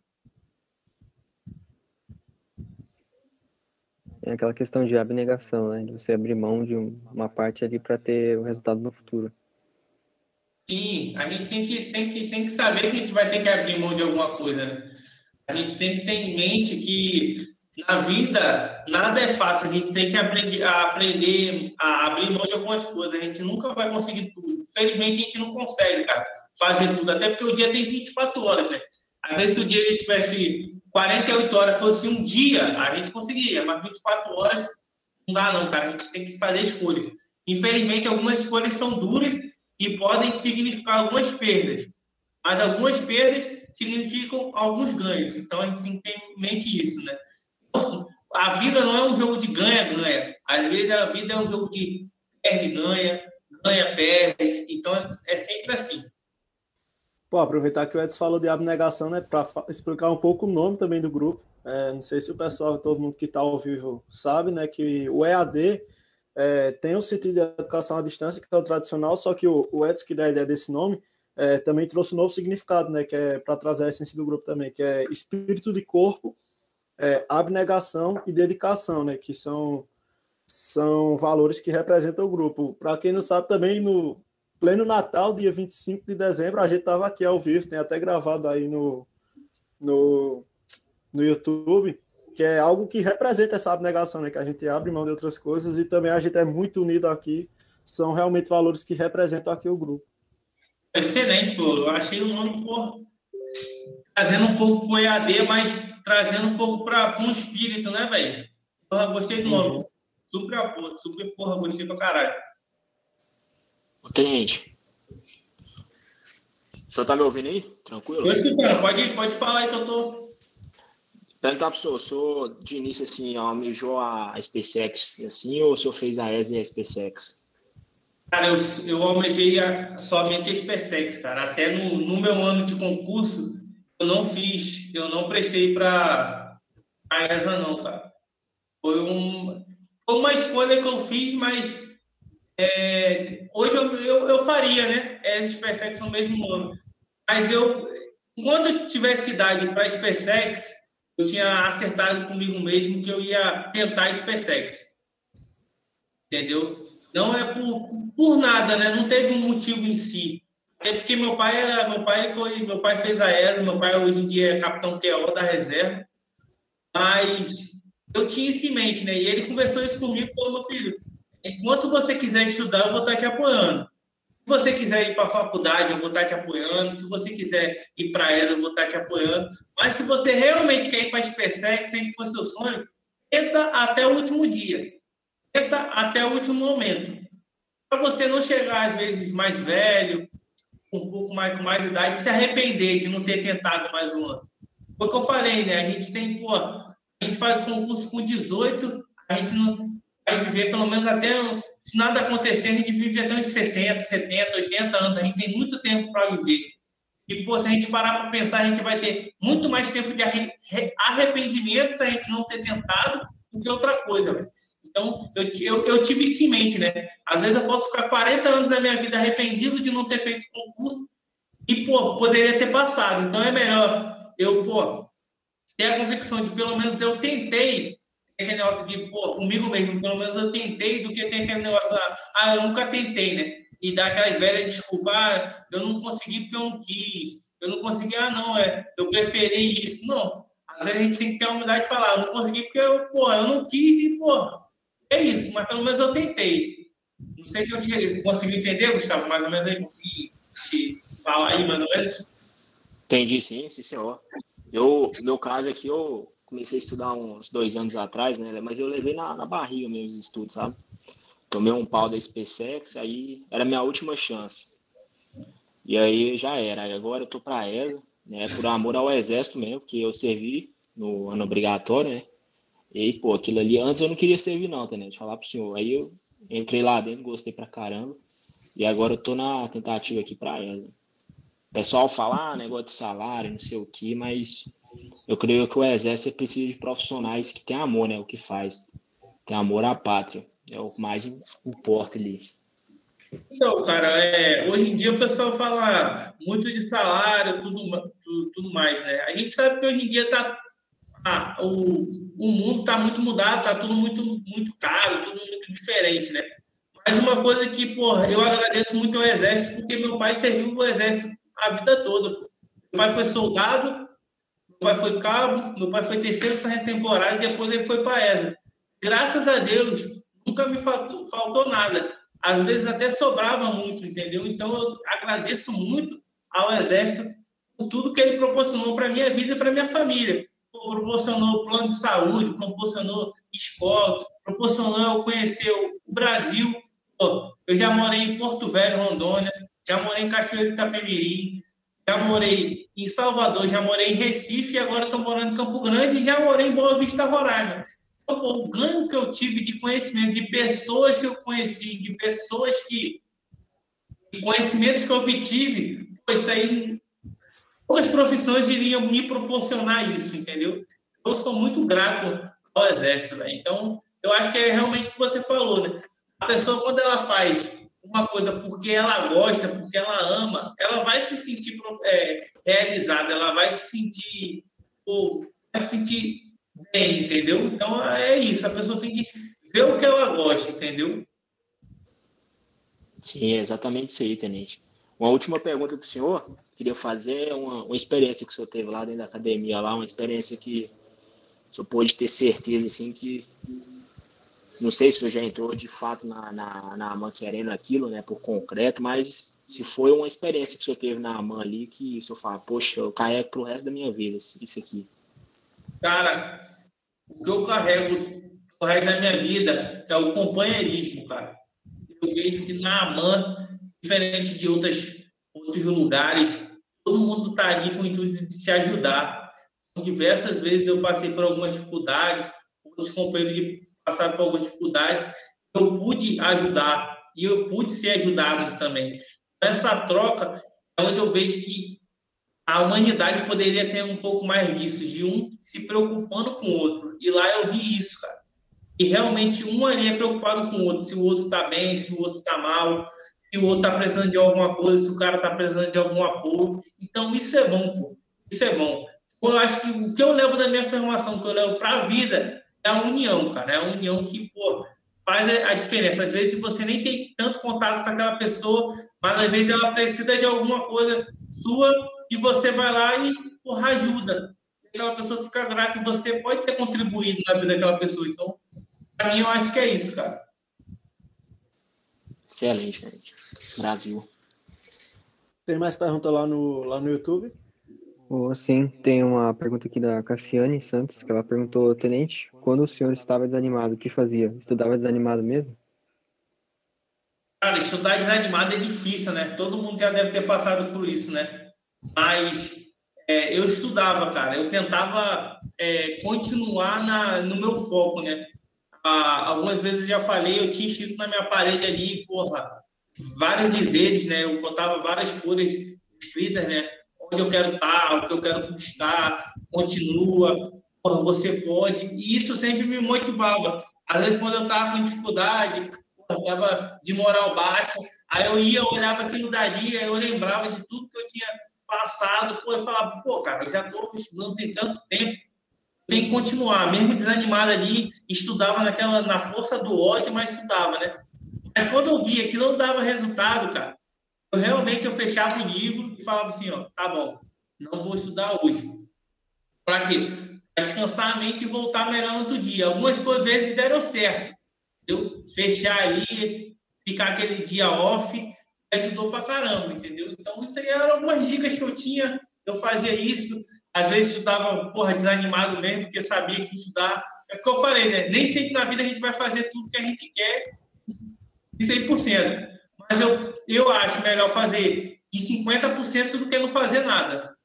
É aquela questão de abnegação, né? De você abrir mão de uma parte ali para ter o resultado no futuro. Sim, a gente tem que, tem, que, tem que saber que a gente vai ter que abrir mão de alguma coisa, né? A gente tem que ter em mente que na vida nada é fácil, a gente tem que aprender a, aprender a abrir mão de algumas coisas, a gente nunca vai conseguir tudo. Felizmente a gente não consegue, cara fazer tudo, até porque o dia tem 24 horas, né? Às vezes, se o dia tivesse 48 horas, fosse um dia, a gente conseguiria, mas 24 horas não dá, não, cara. A gente tem que fazer escolhas. Infelizmente, algumas escolhas são duras e podem significar algumas perdas, mas algumas perdas significam alguns ganhos. Então, a gente tem que ter em mente isso, né? A vida não é um jogo de ganha-ganha. Às vezes, a vida é um jogo de perde-ganha, ganha-perde. Então, é sempre assim. Pô, aproveitar que o Edson falou de abnegação, né, para explicar um pouco o nome também do grupo. É, não sei se o pessoal, todo mundo que está ao vivo sabe, né, que o EAD é, tem o sentido de educação à distância, que é o tradicional, só que o, o Edson, que dá a ideia desse nome, é, também trouxe um novo significado, né, que é para trazer a essência do grupo também, que é espírito de corpo, é, abnegação e dedicação, né, que são, são valores que representam o grupo. Para quem não sabe, também no pleno Natal, dia 25 de dezembro, a gente estava aqui ao vivo, tem até gravado aí no, no, no YouTube, que é algo que representa essa abnegação, né? Que a gente abre mão de outras coisas e também a gente é muito unido aqui. São realmente valores que representam aqui o grupo. Excelente, pô. Eu achei o nome, pô, trazendo um pouco pro EAD, mas trazendo um pouco para um espírito, né, velho? Gostei do nome. Super, porra, super, porra, gostei pra caralho. Tenente. Você tá me ouvindo aí? Tranquilo? Tô escutando, pode, pode falar aí que eu tô. Perguntar pro senhor, o senhor de início assim, almejou a SpaceX assim, ou o senhor fez a ESA e a SpaceX? Cara, eu, eu almejei a, somente a SpaceX, cara. Até no, no meu ano de concurso, eu não fiz, eu não prestei para a ESA, não, cara. Foi, um, uma escolha que eu fiz, mas é, hoje eu, eu, eu, faria, né? Essa SpaceX no mesmo ano. Mas eu, enquanto eu tivesse idade para SpaceX, eu tinha acertado comigo mesmo que eu ia tentar SpaceX. Entendeu? Não é por, por nada, né? Não teve um motivo em si. É porque meu pai era, meu pai foi, meu pai fez a ESA, meu pai hoje em dia é capitão QO da reserva. Mas eu tinha isso em mente, né? E ele conversou isso comigo falou, meu filho, enquanto você quiser estudar, eu vou estar te apoiando. Se você quiser ir para a faculdade, eu vou estar te apoiando. Se você quiser ir para ela, eu vou estar te apoiando. Mas se você realmente quer ir para a SpaceX, sempre for seu sonho, tenta até o último dia. Tenta até o último momento. Para você não chegar, às vezes, mais velho, um pouco mais com mais idade, se arrepender de não ter tentado mais um ano. Foi o que eu falei, né? A gente tem, pô, a gente faz concurso com 18, a gente não, vai viver pelo menos até, se nada acontecer, a gente vive até uns 60, 70, 80 anos. A gente tem muito tempo para viver. E, pô, se a gente parar para pensar, a gente vai ter muito mais tempo de arrependimento se a gente não ter tentado do que outra coisa. Então, eu, eu, eu, tive isso em mente, né? Às vezes eu posso ficar 40 anos da minha vida arrependido de não ter feito concurso e, pô, poderia ter passado. Então, é melhor eu, pô, ter a convicção de pelo menos eu tentei aquele negócio de, pô, comigo mesmo, pelo menos eu tentei, do que tem aquele negócio, ah, eu nunca tentei, né? E dar aquelas velhas desculpas, ah, eu não consegui porque eu não quis, eu não consegui, ah, não, é, eu preferi isso. Não. Às vezes a gente tem que ter a humildade de falar, eu não consegui porque eu, pô, eu não quis e, pô, é isso, mas pelo menos eu tentei. Não sei se eu te, consegui entender, Gustavo, mais ou menos aí consegui falar aí, mais ou menos. Entendi, sim, sim, senhor. Eu, no meu caso aqui, eu comecei a estudar uns dois anos atrás, né? Mas eu levei na, na barriga meus estudos, sabe? Tomei um pau da SpaceX, aí era minha última chance. E aí já era. Agora eu tô pra ESA, né? Por amor ao exército mesmo, porque eu servi no ano obrigatório, né? E, pô, aquilo ali, antes eu não queria servir não, tá, né? De falar pro senhor. Aí eu entrei lá dentro, gostei pra caramba. E agora eu tô na tentativa aqui pra ESA. O pessoal fala, ah, negócio de salário, não sei o que, mas eu creio que o exército precisa de profissionais que têm amor, né? O que faz. Tem amor à pátria. É o que mais importa ali. Então, cara, é, hoje em dia o pessoal fala muito de salário, tudo, tudo, tudo mais, né? A gente sabe que hoje em dia tá, ah, o, o mundo está muito mudado, tá tudo muito, muito caro, tudo muito diferente, né? Mas uma coisa que, porra, eu agradeço muito ao Exército, porque meu pai serviu o Exército a vida toda. Meu pai foi soldado, pai foi cabo, meu pai foi terceiro sargento temporário e depois ele foi para a ESA. Graças a Deus, nunca me faltou, faltou nada. Às vezes até sobrava muito, entendeu? Então eu agradeço muito ao Exército por tudo que ele proporcionou para minha vida e para minha família. Proporcionou plano de saúde, proporcionou escola, proporcionou eu conhecer o Brasil. Eu já morei em Porto Velho, Rondônia, já morei em Cachoeiro de Itapemirim, já morei em Salvador, já morei em Recife e agora estou morando em Campo Grande e já morei em Boa Vista, Roraima. Então, o ganho que eu tive de conhecimento, de pessoas que eu conheci, de pessoas que. de conhecimentos que eu obtive, isso aí poucas profissões iriam me proporcionar isso, entendeu? Eu sou muito grato ao Exército? Então, eu acho que é realmente o que você falou, né? A pessoa, quando ela faz uma coisa porque ela gosta, porque ela ama, ela vai se sentir é, realizada, ela vai se sentir, pô, vai se sentir bem, entendeu? Então é isso, a pessoa tem que ver o que ela gosta, entendeu? Sim, é exatamente isso aí, Tenente. Uma última pergunta para o senhor, queria fazer uma, uma experiência que o senhor teve lá dentro da academia, lá, uma experiência que o senhor pôde ter certeza, assim, que não sei se o senhor já entrou de fato na, na, na AMAN querendo aquilo, né, por concreto, mas se foi uma experiência que o senhor teve na AMAN ali, que o senhor fala, poxa, eu carrego pro resto da minha vida isso aqui. Cara, o que eu carrego, na minha vida é o companheirismo, cara. Eu vejo que na AMAN, diferente de outras, outros lugares, todo mundo está ali com o intuito de se ajudar. Diversas vezes eu passei por algumas dificuldades, outros companheiros passaram por algumas dificuldades, eu pude ajudar e eu pude ser ajudado também. Essa troca é onde eu vejo que a humanidade poderia ter um pouco mais disso, de um se preocupando com o outro. E lá eu vi isso, cara. E realmente um ali é preocupado com o outro, se o outro está bem, se o outro está mal, se o outro está precisando de alguma coisa, se o cara está precisando de algum apoio. Então isso é bom, pô. Isso é bom. Eu acho que o que eu levo da minha formação, que eu levo para a vida, é a união, cara. É a união que, pô, faz a diferença. Às vezes você nem tem tanto contato com aquela pessoa, mas às vezes ela precisa de alguma coisa sua e você vai lá e, porra, ajuda. Aquela pessoa fica grata e você pode ter contribuído na vida daquela pessoa. Então, para mim, eu acho que é isso, cara. Excelente, gente. Brasil. Tem mais pergunta lá no, lá no YouTube? Oh, sim, tem uma pergunta aqui da Cassiane Santos, que ela perguntou, Tenente, quando o senhor estava desanimado, o que fazia? Estudava desanimado mesmo? Cara, estudar desanimado é difícil, né? Todo mundo já deve ter passado por isso, né? Mas é, eu estudava, cara. Eu tentava é, continuar na, no meu foco, né? Ah, algumas vezes eu já falei, eu tinha escrito na minha parede ali, porra, vários dizeres, né? Eu botava várias folhas escritas, né? onde eu quero estar, o que eu quero conquistar, continua, você pode. E isso sempre me motivava. Às vezes, quando eu estava com dificuldade, estava de moral baixa, aí eu ia, olhava aquilo dali, eu lembrava de tudo que eu tinha passado, pô, eu falava, pô, cara, eu já estou estudando tem tanto tempo, tem que continuar, mesmo desanimado ali, estudava naquela, na força do ódio, mas estudava, né? Mas quando eu via que não dava resultado, cara, eu realmente eu fechava o livro e falava assim, ó, tá bom, não vou estudar hoje. Para quê? Para descansar a mente e voltar melhor no outro dia. Algumas vezes deram certo. Eu fechar ali, ficar aquele dia off, ajudou pra caramba, entendeu? Então, isso aí eram algumas dicas que eu tinha. Eu fazia isso. Às vezes estava, porra, desanimado mesmo, porque sabia que estudar. É que eu falei, né? Nem sempre na vida a gente vai fazer tudo que a gente quer 100%. Mas eu, eu acho melhor fazer em 50% do que não fazer nada.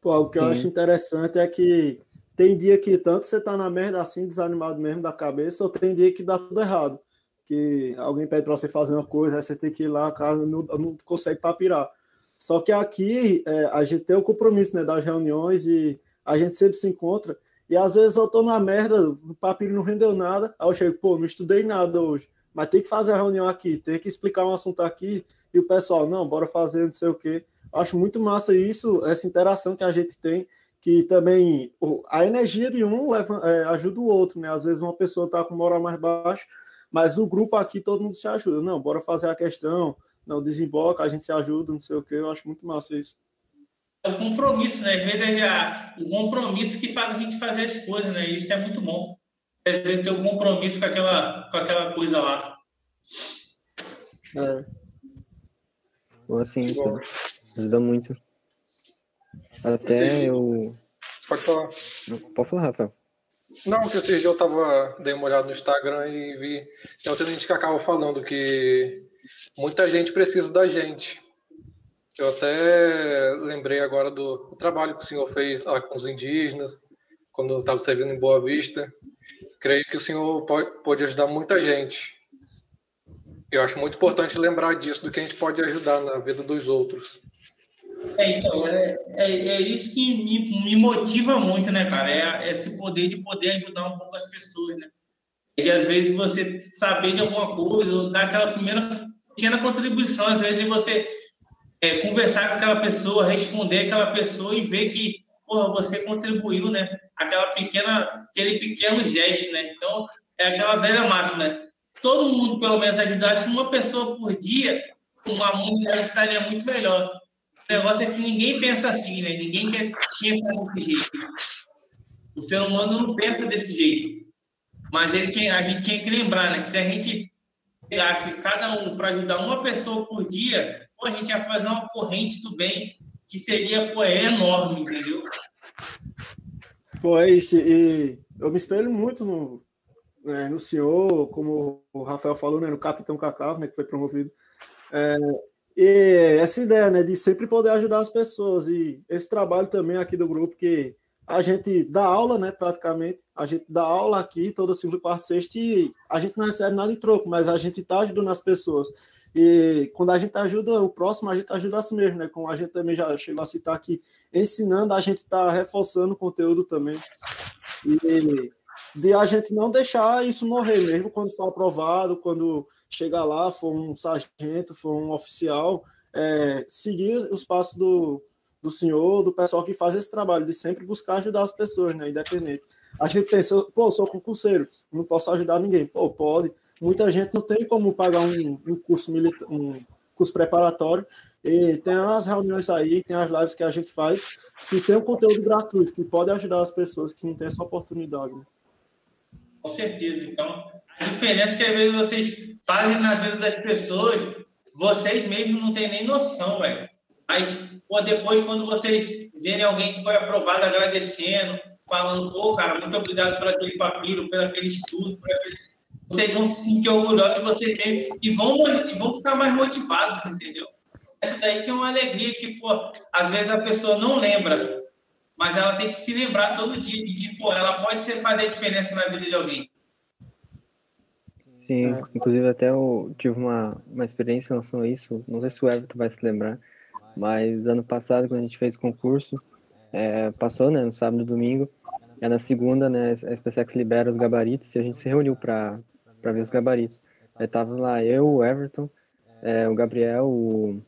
Pô, o que Sim. eu acho interessante é que tem dia que tanto você tá na merda assim, desanimado mesmo da cabeça, ou tem dia que dá tudo errado. Que alguém pede para você fazer uma coisa, aí você tem que ir lá, casa não, não consegue papirar. Só que aqui é, a gente tem o compromisso né, das reuniões e a gente sempre se encontra. E às vezes eu tô na merda, o papiro não rendeu nada, aí eu chego, pô, não estudei nada hoje mas tem que fazer a reunião aqui, tem que explicar um assunto aqui, e o pessoal, não, bora fazer não sei o quê. Acho muito massa isso, essa interação que a gente tem, que também a energia de um leva, é, ajuda o outro, né? Às vezes uma pessoa está com moral mais baixo, mas o grupo aqui todo mundo se ajuda. Não, bora fazer a questão, não, desemboca, a gente se ajuda, não sei o quê. Eu acho muito massa isso. É o compromisso, né? Às vezes é o compromisso que faz a gente fazer as coisas, né? Isso é muito bom às vezes tem um compromisso com aquela, com aquela coisa lá. É. Bom, assim, ajuda muito. Até eu. Pode falar. Pode falar, Rafael. Não, porque esses dias eu tava, dei uma olhada no Instagram e vi. Tem outra gente que acaba falando que muita gente precisa da gente. Eu até lembrei agora do, trabalho que o senhor fez lá com os indígenas, quando eu estava servindo em Boa Vista creio que o senhor pode, ajudar muita gente. Eu acho muito importante lembrar disso, do que a gente pode ajudar na vida dos outros. É, então, é, é, é, isso que me, me motiva muito, né, cara? É, é esse poder de poder ajudar um pouco as pessoas, né? De às vezes você saber de alguma coisa, dar aquela primeira pequena contribuição, às vezes você é, conversar com aquela pessoa, responder aquela pessoa e ver que porra, você contribuiu, né? Aquela pequena, aquele pequeno gesto, né? Então, é aquela velha máxima, né? Todo mundo, pelo menos, ajudasse uma pessoa por dia, uma humanidade estaria muito melhor. O negócio é que ninguém pensa assim, né? Ninguém quer pensar desse jeito. O ser humano não pensa desse jeito. Mas ele tinha, a gente tinha que lembrar, né? Que se a gente pegasse cada um para ajudar uma pessoa por dia, pô, a gente ia fazer uma corrente do bem que seria pô, é enorme, entendeu? Pô, é isso. E eu me espelho muito no, né, no senhor, como o Rafael falou, né, no Capitão Cacau, né, que foi promovido. É, e essa ideia né, de sempre poder ajudar as pessoas. E esse trabalho também aqui do grupo, que a gente dá aula, né, praticamente. A gente dá aula aqui toda segunda, quarta, sexta e a gente não recebe nada em troco, mas a gente está ajudando as pessoas. E quando a gente ajuda o próximo, a gente ajuda a si mesmo, né? Como a gente também já chegou a citar aqui, ensinando, a gente está reforçando o conteúdo também. E de a gente não deixar isso morrer, mesmo quando for aprovado, quando chegar lá, for um sargento, for um oficial, é, seguir os passos do, do senhor, do pessoal que faz esse trabalho, de sempre buscar ajudar as pessoas, né? Independente. A gente pensa, pô, sou concurseiro, não posso ajudar ninguém. Pô, pode. Muita gente não tem como pagar um, um curso militar, um curso preparatório. E tem as reuniões aí, tem as lives que a gente faz, que tem um conteúdo gratuito, que pode ajudar as pessoas que não têm essa oportunidade. Né? Com certeza. Então, a diferença é que às vezes vocês fazem na vida das pessoas, vocês mesmos não têm nem noção, velho. Mas pô, depois, quando vocês verem alguém que foi aprovado agradecendo, falando, pô, cara, muito obrigado por aquele papiro, por aquele estudo, por aquele... vocês vão se sentir orgulhosos de você ter e vão, e vão ficar mais motivados, entendeu? Essa daí que é uma alegria que, pô, às vezes a pessoa não lembra, mas ela tem que se lembrar todo dia de que, pô, ela pode fazer diferença na vida de alguém. Sim, é. inclusive até eu tive uma, uma experiência em relação a isso, não sei se o Everton vai se lembrar, mas ano passado, quando a gente fez concurso, é, passou, né, no sábado e domingo, é na segunda, né, a SpaceX libera os gabaritos e a gente se reuniu para ver os gabaritos. Aí tava lá eu, o Everton, é, o Gabriel, o,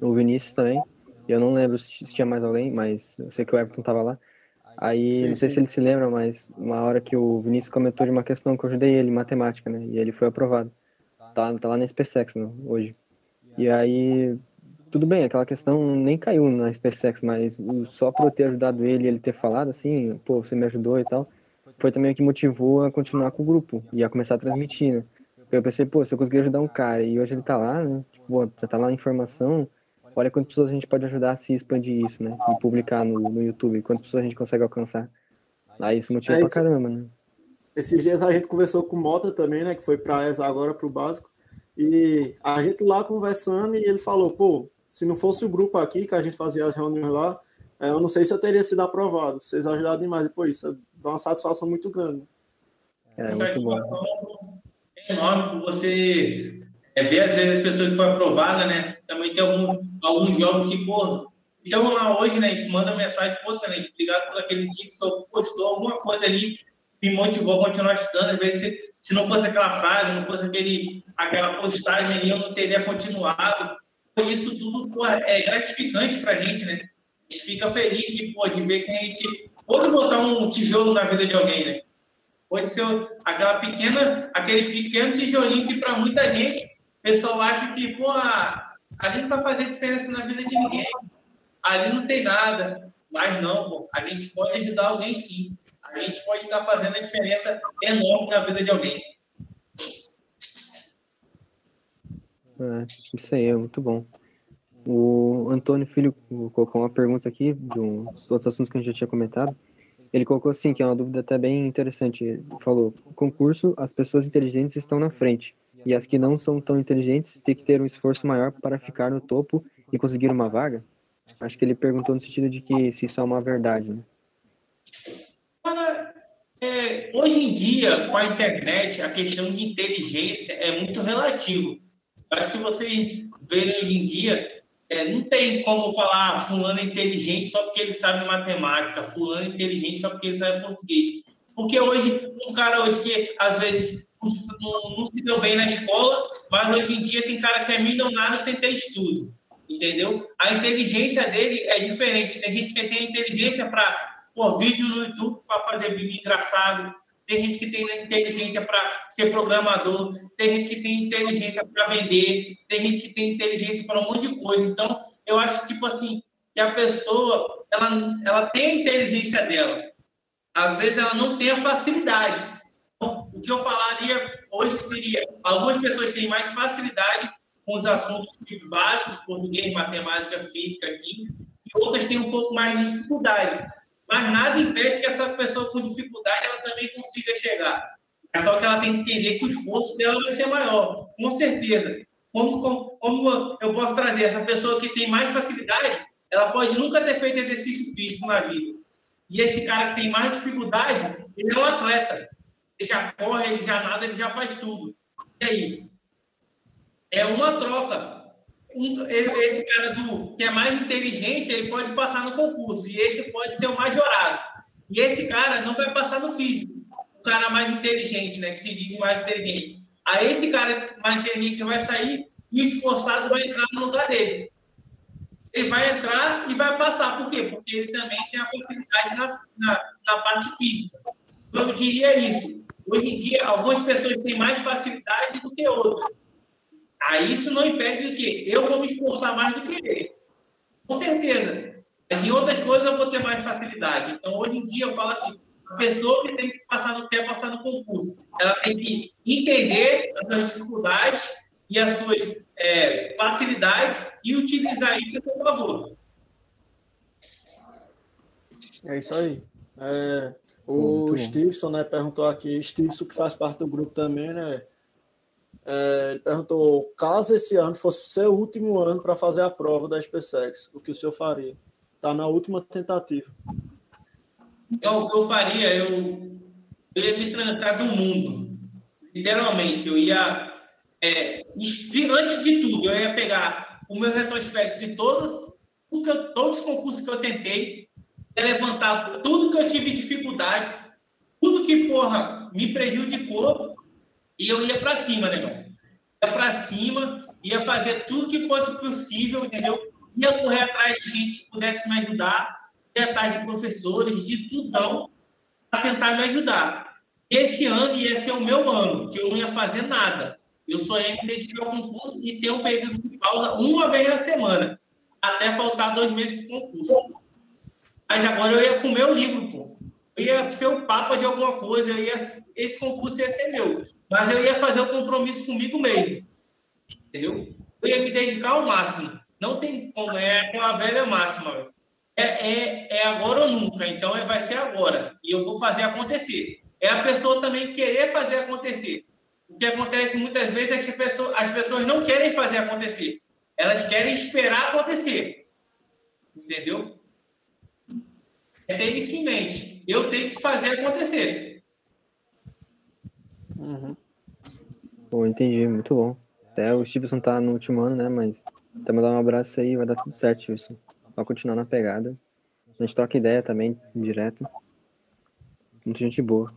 o Vinícius também, eu não lembro se tinha mais alguém, mas eu sei que o Everton tava lá. Aí, sim, não sei sim. se ele se lembra, mas uma hora que o Vinícius comentou de uma questão que eu ajudei ele, matemática, né? E ele foi aprovado. Tá, tá lá na SpaceX, né, hoje. E aí, tudo bem, aquela questão nem caiu na SpaceX, mas só por eu ter ajudado ele e ele ter falado assim, pô, você me ajudou e tal, foi também o que motivou a continuar com o grupo e a começar a transmitir, né? Eu pensei, pô, se eu conseguir ajudar um cara e hoje ele tá lá, né? Tipo, já tá lá a informação, olha quantas pessoas a gente pode ajudar a se expandir isso, né? E publicar no, no YouTube, quantas pessoas a gente consegue alcançar. Aí isso motiva é isso. pra caramba, né? Esses dias a gente conversou com o Mota também, né? Que foi pra ESA agora, pro básico. E a gente lá conversando e ele falou, pô, se não fosse o grupo aqui, que a gente fazia as reuniões lá, é, eu não sei se eu teria sido aprovado. Vocês ajudaram demais. E, pô, isso dá uma satisfação muito grande. É, muito bom. É enorme você é, ver às vezes as pessoas que foram aprovadas, né? Também tem algum, alguns jogos que, pô, então lá hoje, né? A gente manda mensagem, pô, Tenente, obrigado por aquele dia que você postou alguma coisa ali, me motivou a continuar estudando. Às vezes, se, se não fosse aquela frase, não fosse aquele, aquela postagem ali, eu não teria continuado. Isso tudo pô, é gratificante para a gente, né? A gente fica feliz de, pô, de ver que a gente pode botar um tijolo na vida de alguém, né? Pode ser aquela pequena, aquele pequeno tijolinho que para muita gente o pessoal acha que, pô, ali não vai fazer diferença na vida de ninguém. Ali não tem nada. Mas não, pô, a gente pode ajudar alguém sim. A gente pode estar fazendo a diferença enorme na vida de alguém. É, isso aí é muito bom. O Antônio Filho colocou uma pergunta aqui de uns outros assuntos que a gente já tinha comentado. Ele colocou assim, que é uma dúvida até bem interessante. Ele falou: concurso, as pessoas inteligentes estão na frente e as que não são tão inteligentes têm que ter um esforço maior para ficar no topo e conseguir uma vaga? Acho que ele perguntou no sentido de que se isso é uma verdade, né? é, hoje em dia, com a internet, a questão de inteligência é muito relativo. Mas se vocês verem hoje em dia, é, não tem como falar ah, fulano é inteligente só porque ele sabe matemática, fulano é inteligente só porque ele sabe português. Porque hoje, um cara hoje que às vezes não, não, não se deu bem na escola, mas hoje em dia tem cara que é milionário sem ter estudo, entendeu? A inteligência dele é diferente. Tem gente que tem inteligência para pôr vídeo no YouTube para fazer vídeo engraçado, tem gente que tem inteligência para ser programador, tem gente que tem inteligência para vender, tem gente que tem inteligência para um monte de coisa. Então, eu acho, tipo assim, que a pessoa, ela, ela tem a inteligência dela. Às vezes, ela não tem a facilidade. Então, o que eu falaria hoje seria, algumas pessoas têm mais facilidade com os assuntos básicos, português, matemática, física, química, e outras têm um pouco mais de dificuldade mas nada impede que essa pessoa com dificuldade ela também consiga chegar. É só que ela tem que entender que o esforço dela vai ser maior, com certeza. Como, como, como eu posso trazer essa pessoa que tem mais facilidade, ela pode nunca ter feito exercício físico na vida. E esse cara que tem mais dificuldade, ele é um atleta. Ele já corre, ele já nada, ele já faz tudo. E aí? É uma troca ele, esse cara do, que é mais inteligente, ele pode passar no concurso, e esse pode ser o majorado. E esse cara não vai passar no físico. O cara mais inteligente, né? Que se diz mais inteligente. Aí esse cara mais inteligente vai sair e esforçado vai entrar no lugar dele. Ele vai entrar e vai passar. Por quê? Porque ele também tem a facilidade na, na, na parte física. Eu diria isso. Hoje em dia, algumas pessoas têm mais facilidade do que outras. Aí isso não impede que eu vou me esforçar mais do que ele. Com certeza. Mas em outras coisas eu vou ter mais facilidade. Então, hoje em dia, eu falo assim: a pessoa que tem que passar no, quer passar no concurso, ela tem que entender as suas dificuldades e as suas é, facilidades e utilizar isso a seu favor. É isso aí. É, o Stevenson né, perguntou aqui, Stevenson que faz parte do grupo também, né? É, ele perguntou: caso esse ano fosse o seu último ano para fazer a prova da SpaceX, o que o senhor faria? Está na última tentativa. Então, o que eu faria? Eu, eu ia trancar do mundo. Literalmente, eu ia. É, antes de tudo, eu ia pegar o meu retrospecto de todos, todos os concursos que eu tentei, ia levantar tudo que eu tive dificuldade, tudo que, porra, me prejudicou e eu ia para cima, negão. Ia para cima, ia fazer tudo que fosse possível, entendeu? Ia correr atrás de gente que pudesse me ajudar, ia atrás de professores, de tudão, para tentar me ajudar. Esse ano ia ser o meu ano, que eu não ia fazer nada. Eu só ia me dedicar ao concurso e ter um período de pausa uma vez na semana, até faltar dois meses para o concurso. Mas agora eu ia comer o livro, pô. Eu ia ser o papa de alguma coisa, ia, esse concurso ia ser meu. Mas eu ia fazer o compromisso comigo mesmo. Entendeu? Eu ia me dedicar ao máximo. Não tem como, é aquela velha máxima. É, é, é agora ou nunca. Então é, vai ser agora. E eu vou fazer acontecer. É a pessoa também querer fazer acontecer. O que acontece muitas vezes é que as pessoas, as pessoas não querem fazer acontecer. Elas querem esperar acontecer. Entendeu? É ter isso em mente. Eu tenho que fazer acontecer. Uhum. Entendi, muito bom. Até o Stevenson tá no último ano, né? Mas até mandar um abraço aí, vai dar tudo certo, Stevenson. Só continuar na pegada. A gente troca ideia também, direto. Muita gente boa.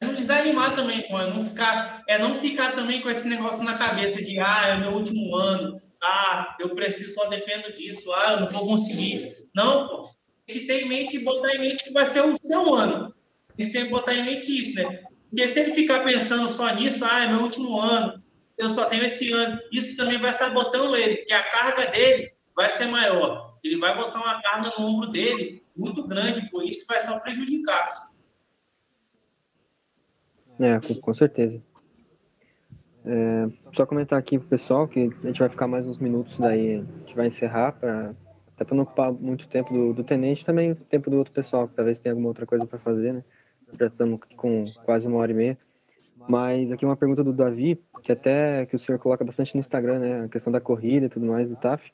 É não desanimar também, pô. É não ficar, é não ficar também com esse negócio na cabeça de, ah, é meu último ano. Ah, eu preciso, só dependo disso. Ah, eu não vou conseguir. Não, pô. Tem que ter em mente e botar em mente que vai ser o seu ano. Tem que botar em mente isso, né? Porque se ele ficar pensando só nisso, ah, é meu último ano, eu só tenho esse ano, isso também vai sabotando ele, porque a carga dele vai ser maior. Ele vai botar uma carga no ombro dele muito grande, por isso vai só prejudicar. É, com certeza. É, só comentar aqui pro pessoal que a gente vai ficar mais uns minutos, daí a gente vai encerrar, pra, até para não ocupar muito tempo do, do tenente, também o tempo do outro pessoal, que talvez tenha alguma outra coisa para fazer, né? Já estamos com quase uma hora e meia. Mas aqui uma pergunta do Davi, que até que o senhor coloca bastante no Instagram, né? A questão da corrida e tudo mais, do TAF.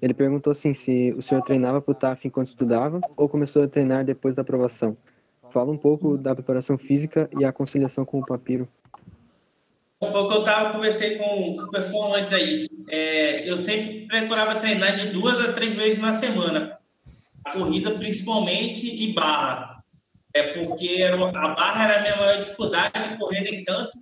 Ele perguntou assim, se o senhor treinava para o TAF enquanto estudava ou começou a treinar depois da aprovação. Fala um pouco da preparação física e a conciliação com o papiro. Foi o que eu tava, conversei com o pessoal antes aí. É, eu sempre procurava treinar de duas a três vezes na semana. A corrida, principalmente, e barra. É porque a barra era a minha maior dificuldade, correr nem tanto.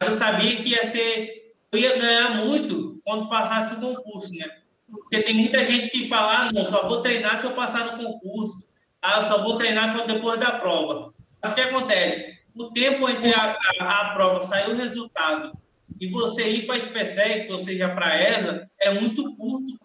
Mas eu sabia que ia ser. Eu ia ganhar muito quando passasse o concurso, né? Porque tem muita gente que fala, ah, não, só vou treinar se eu passar no concurso. Ah, só vou treinar depois da prova. Mas o que acontece? O tempo entre a, a, a prova sair o resultado e você ir para a SpaceX, ou seja, para a ESA, é muito curto.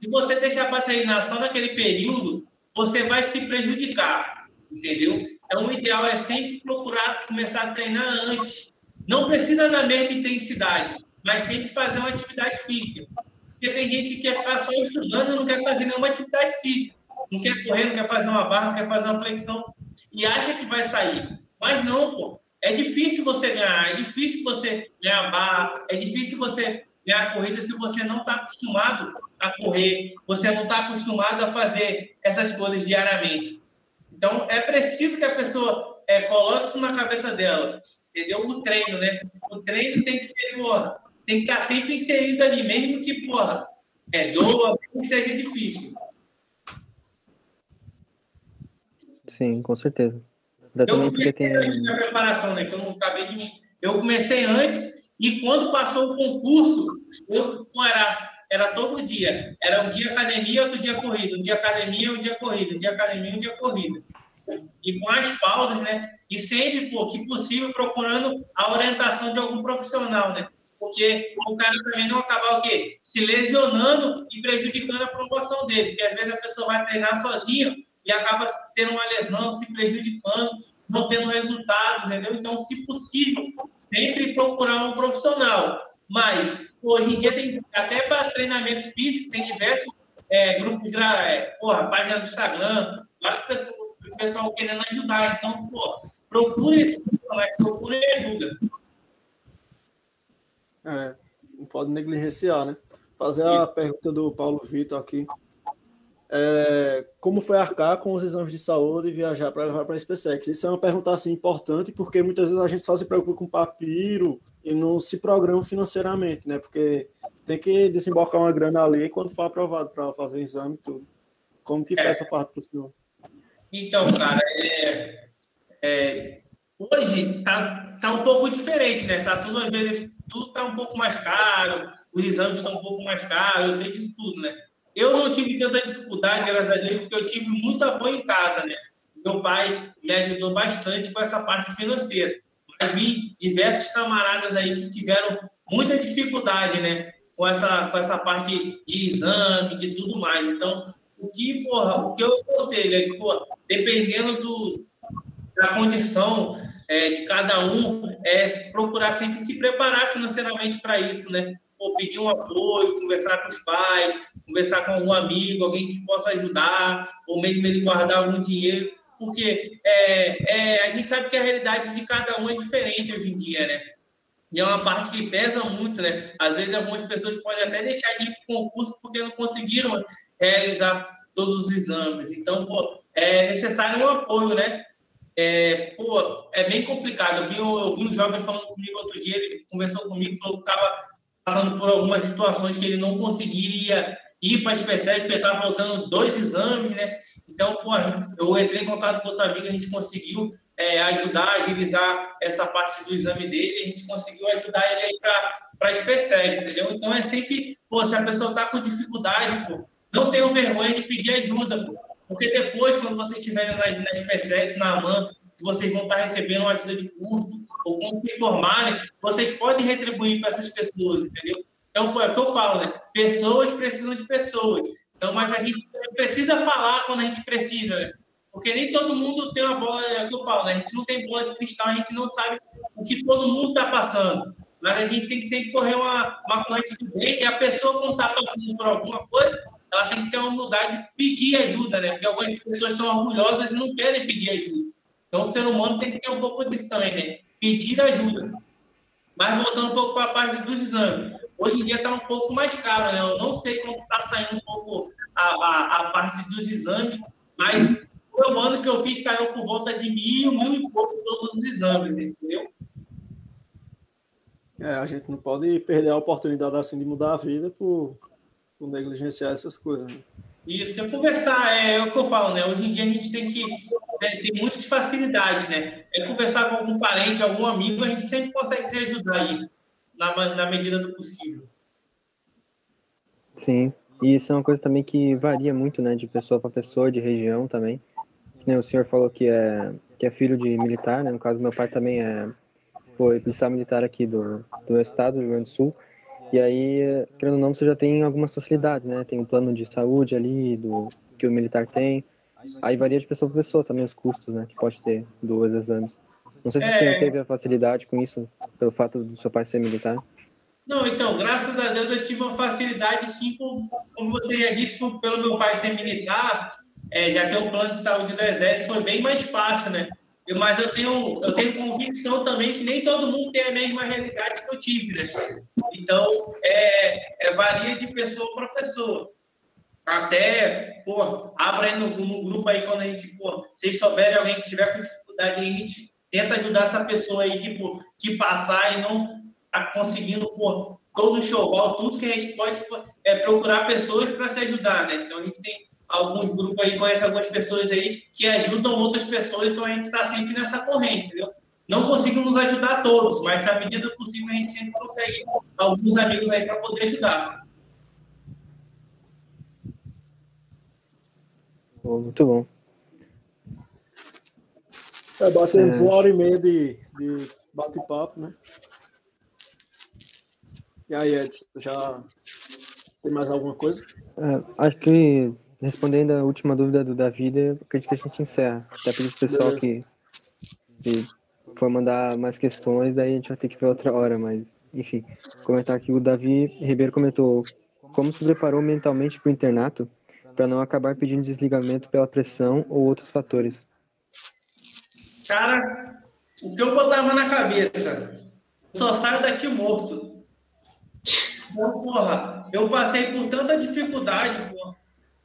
Se você deixar para treinar só naquele período, você vai se prejudicar, entendeu? Então, o ideal é sempre procurar começar a treinar antes. Não precisa na mesma intensidade, mas sempre fazer uma atividade física. Porque tem gente que quer ficar só estudando e não quer fazer nenhuma atividade física. Não quer correr, não quer fazer uma barra, não quer fazer uma flexão. E acha que vai sair. Mas não, pô. É difícil você ganhar, é difícil você ganhar barra, é difícil você ganhar corrida se você não está acostumado a correr, você não está acostumado a fazer essas coisas diariamente. Então, é preciso que a pessoa é, coloque isso na cabeça dela, entendeu? O treino, né? O treino tem que ser, porra, tem que estar tá sempre inserido ali, mesmo que, porra, é doa, mesmo que seja difícil. Sim, com certeza. Eu comecei tem... antes da preparação, né? Que eu não acabei de. Eu comecei antes e quando passou o concurso, eu era, era todo dia. Era um dia academia, outro dia corrida. Um dia academia, um dia corrida. Um dia academia, um dia corrida. E com as pausas, né? E sempre, pô, que possível, procurando a orientação de algum profissional, né? Porque o cara também não acabar o quê? Se lesionando e prejudicando a promoção dele. Porque às vezes a pessoa vai treinar sozinho e acaba tendo uma lesão, se prejudicando, não tendo resultado, entendeu? Então, se possível, sempre procurar um profissional. Mas, hoje em dia, tem até para treinamento físico, tem diversos é, grupos, de, é, porra, página do Instagram, várias pessoas, o pessoal querendo ajudar. Então, pô, procure esse procure ajuda. É, não pode negligenciar, né? Fazer a Isso. pergunta do Paulo Vitor aqui é, como foi arcar com os exames de saúde e viajar para levar para a SpaceX? Isso é uma pergunta assim, importante, porque muitas vezes a gente só se preocupa com papiro e não se programa financeiramente, né? Porque tem que desembolsar uma grana ali quando for aprovado para fazer exame e tudo. Como que é. essa parte para o senhor? Então, cara, é, é, hoje tá, tá um pouco diferente, né? Tá tudo, às vezes, tudo tá um pouco mais caro, os exames estão um pouco mais caros, eu sei disso tudo, né? Eu não tive tanta dificuldade, graças a Deus, porque eu tive muito apoio em casa, né? Meu pai me ajudou bastante com essa parte financeira. Vi diversos camaradas aí que tiveram muita dificuldade, né? Com essa, com essa parte de exame, de tudo mais. Então, o que, porra, o que eu aconselho é que, porra, dependendo do, da condição é, de cada um, é procurar sempre se preparar financeiramente para isso, né? ou pedir um apoio, conversar com os pais, conversar com algum amigo, alguém que possa ajudar, ou mesmo ele guardar algum dinheiro, porque é, é, a gente sabe que a realidade de cada um é diferente hoje em dia, né? E é uma parte que pesa muito, né? Às vezes algumas pessoas podem até deixar de ir para o concurso porque não conseguiram realizar todos os exames. Então, pô, é necessário um apoio, né? É, pô, é bem complicado. Eu vi, eu vi um jovem falando comigo outro dia, ele conversou comigo, falou que estava passando por algumas situações que ele não conseguiria ir para a SpaceX, porque estava faltando dois exames, né? Então, pô, eu entrei em contato com outra amiga, a gente conseguiu é, ajudar, agilizar essa parte do exame dele, a gente conseguiu ajudar ele aí para a SpaceX, entendeu? Então, é sempre, pô, se a pessoa está com dificuldade, pô, não tenham vergonha de pedir ajuda, pô. Porque depois, quando vocês estiverem na, na SpaceX, na AMAN, que vocês vão estar recebendo uma ajuda de custo, ou quando se formarem, vocês podem retribuir para essas pessoas, entendeu? Então, é o que eu falo, né? Pessoas precisam de pessoas. Então, mas a gente precisa falar quando a gente precisa, né? Porque nem todo mundo tem uma bola, é o que eu falo, né? A gente não tem bola de cristal, a gente não sabe o que todo mundo está passando. Mas a gente tem que sempre correr uma, uma corrente do bem e a pessoa, quando está passando por alguma coisa, ela tem que ter uma humildade de pedir ajuda, né? Porque algumas pessoas são orgulhosas e não querem pedir ajuda. Então, o ser humano tem que ter um pouco disso também, né? Pedir ajuda. Mas voltando um pouco para a parte dos exames. Hoje em dia está um pouco mais caro, né? Eu não sei como está saindo um pouco a, a, a, parte dos exames, mas o ano que eu fiz saiu por volta de mil, mil e pouco todos os exames, entendeu? É, a gente não pode perder a oportunidade assim de mudar a vida por, por negligenciar essas coisas. Né? Isso, é conversar, é, é, o que eu falo, né? Hoje em dia a gente tem que né, ter muitas facilidades, né? É conversar com algum parente, algum amigo, a gente sempre consegue se ajudar aí, na, na medida do possível. Sim, e isso é uma coisa também que varia muito, né, de pessoa para pessoa, de região também. O senhor falou que é, que é filho de militar, né? No caso, meu pai também é, foi policial militar aqui do, do estado, do Rio Grande do Sul. E aí, querendo ou não, você já tem algumas facilidades, né? Tem um plano de saúde ali, do que o militar tem. Aí varia de pessoa para pessoa também os custos, né? Que pode ter dos exames. Não sei se é... o senhor teve a facilidade com isso, pelo fato do seu pai ser militar. Não, então, graças a Deus eu tive uma facilidade, sim, com, como você já disse, pelo meu pai ser militar, é, já ter um plano de saúde do Exército foi bem mais fácil, né? mas eu tenho, eu tenho convicção também que nem todo mundo tem a mesma realidade que eu tive, né? Então, é, é varia de pessoa para pessoa. Até, pô, abra aí no, no, grupo aí quando a gente, pô, vocês souberem alguém que tiver com dificuldade, a gente tenta ajudar essa pessoa aí, tipo, que passar e não tá conseguindo, pô, todo o showval, tudo que a gente pode é procurar pessoas para se ajudar, né? Então a gente tem alguns grupos aí, conhece algumas pessoas aí que ajudam outras pessoas, então a gente está sempre nessa corrente, entendeu? Não conseguimos ajudar todos, mas na medida do possível a gente sempre consegue alguns amigos aí para poder ajudar. Muito bom. É, batemos é... uma hora e meia de, de bate-papo, né? E aí, Edson, já tem mais alguma coisa? É, acho que respondendo a última dúvida do Davi, acredito que a gente encerra. Até pedir pro pessoal que se for mandar mais questões, daí a gente vai ter que ver outra hora, mas enfim. Comentar aqui, o Davi Ribeiro comentou como se preparou mentalmente para o internato para não acabar pedindo desligamento pela pressão ou outros fatores. Cara, o que eu botava na cabeça, só saio daqui morto. Então, porra, eu passei por tanta dificuldade, porra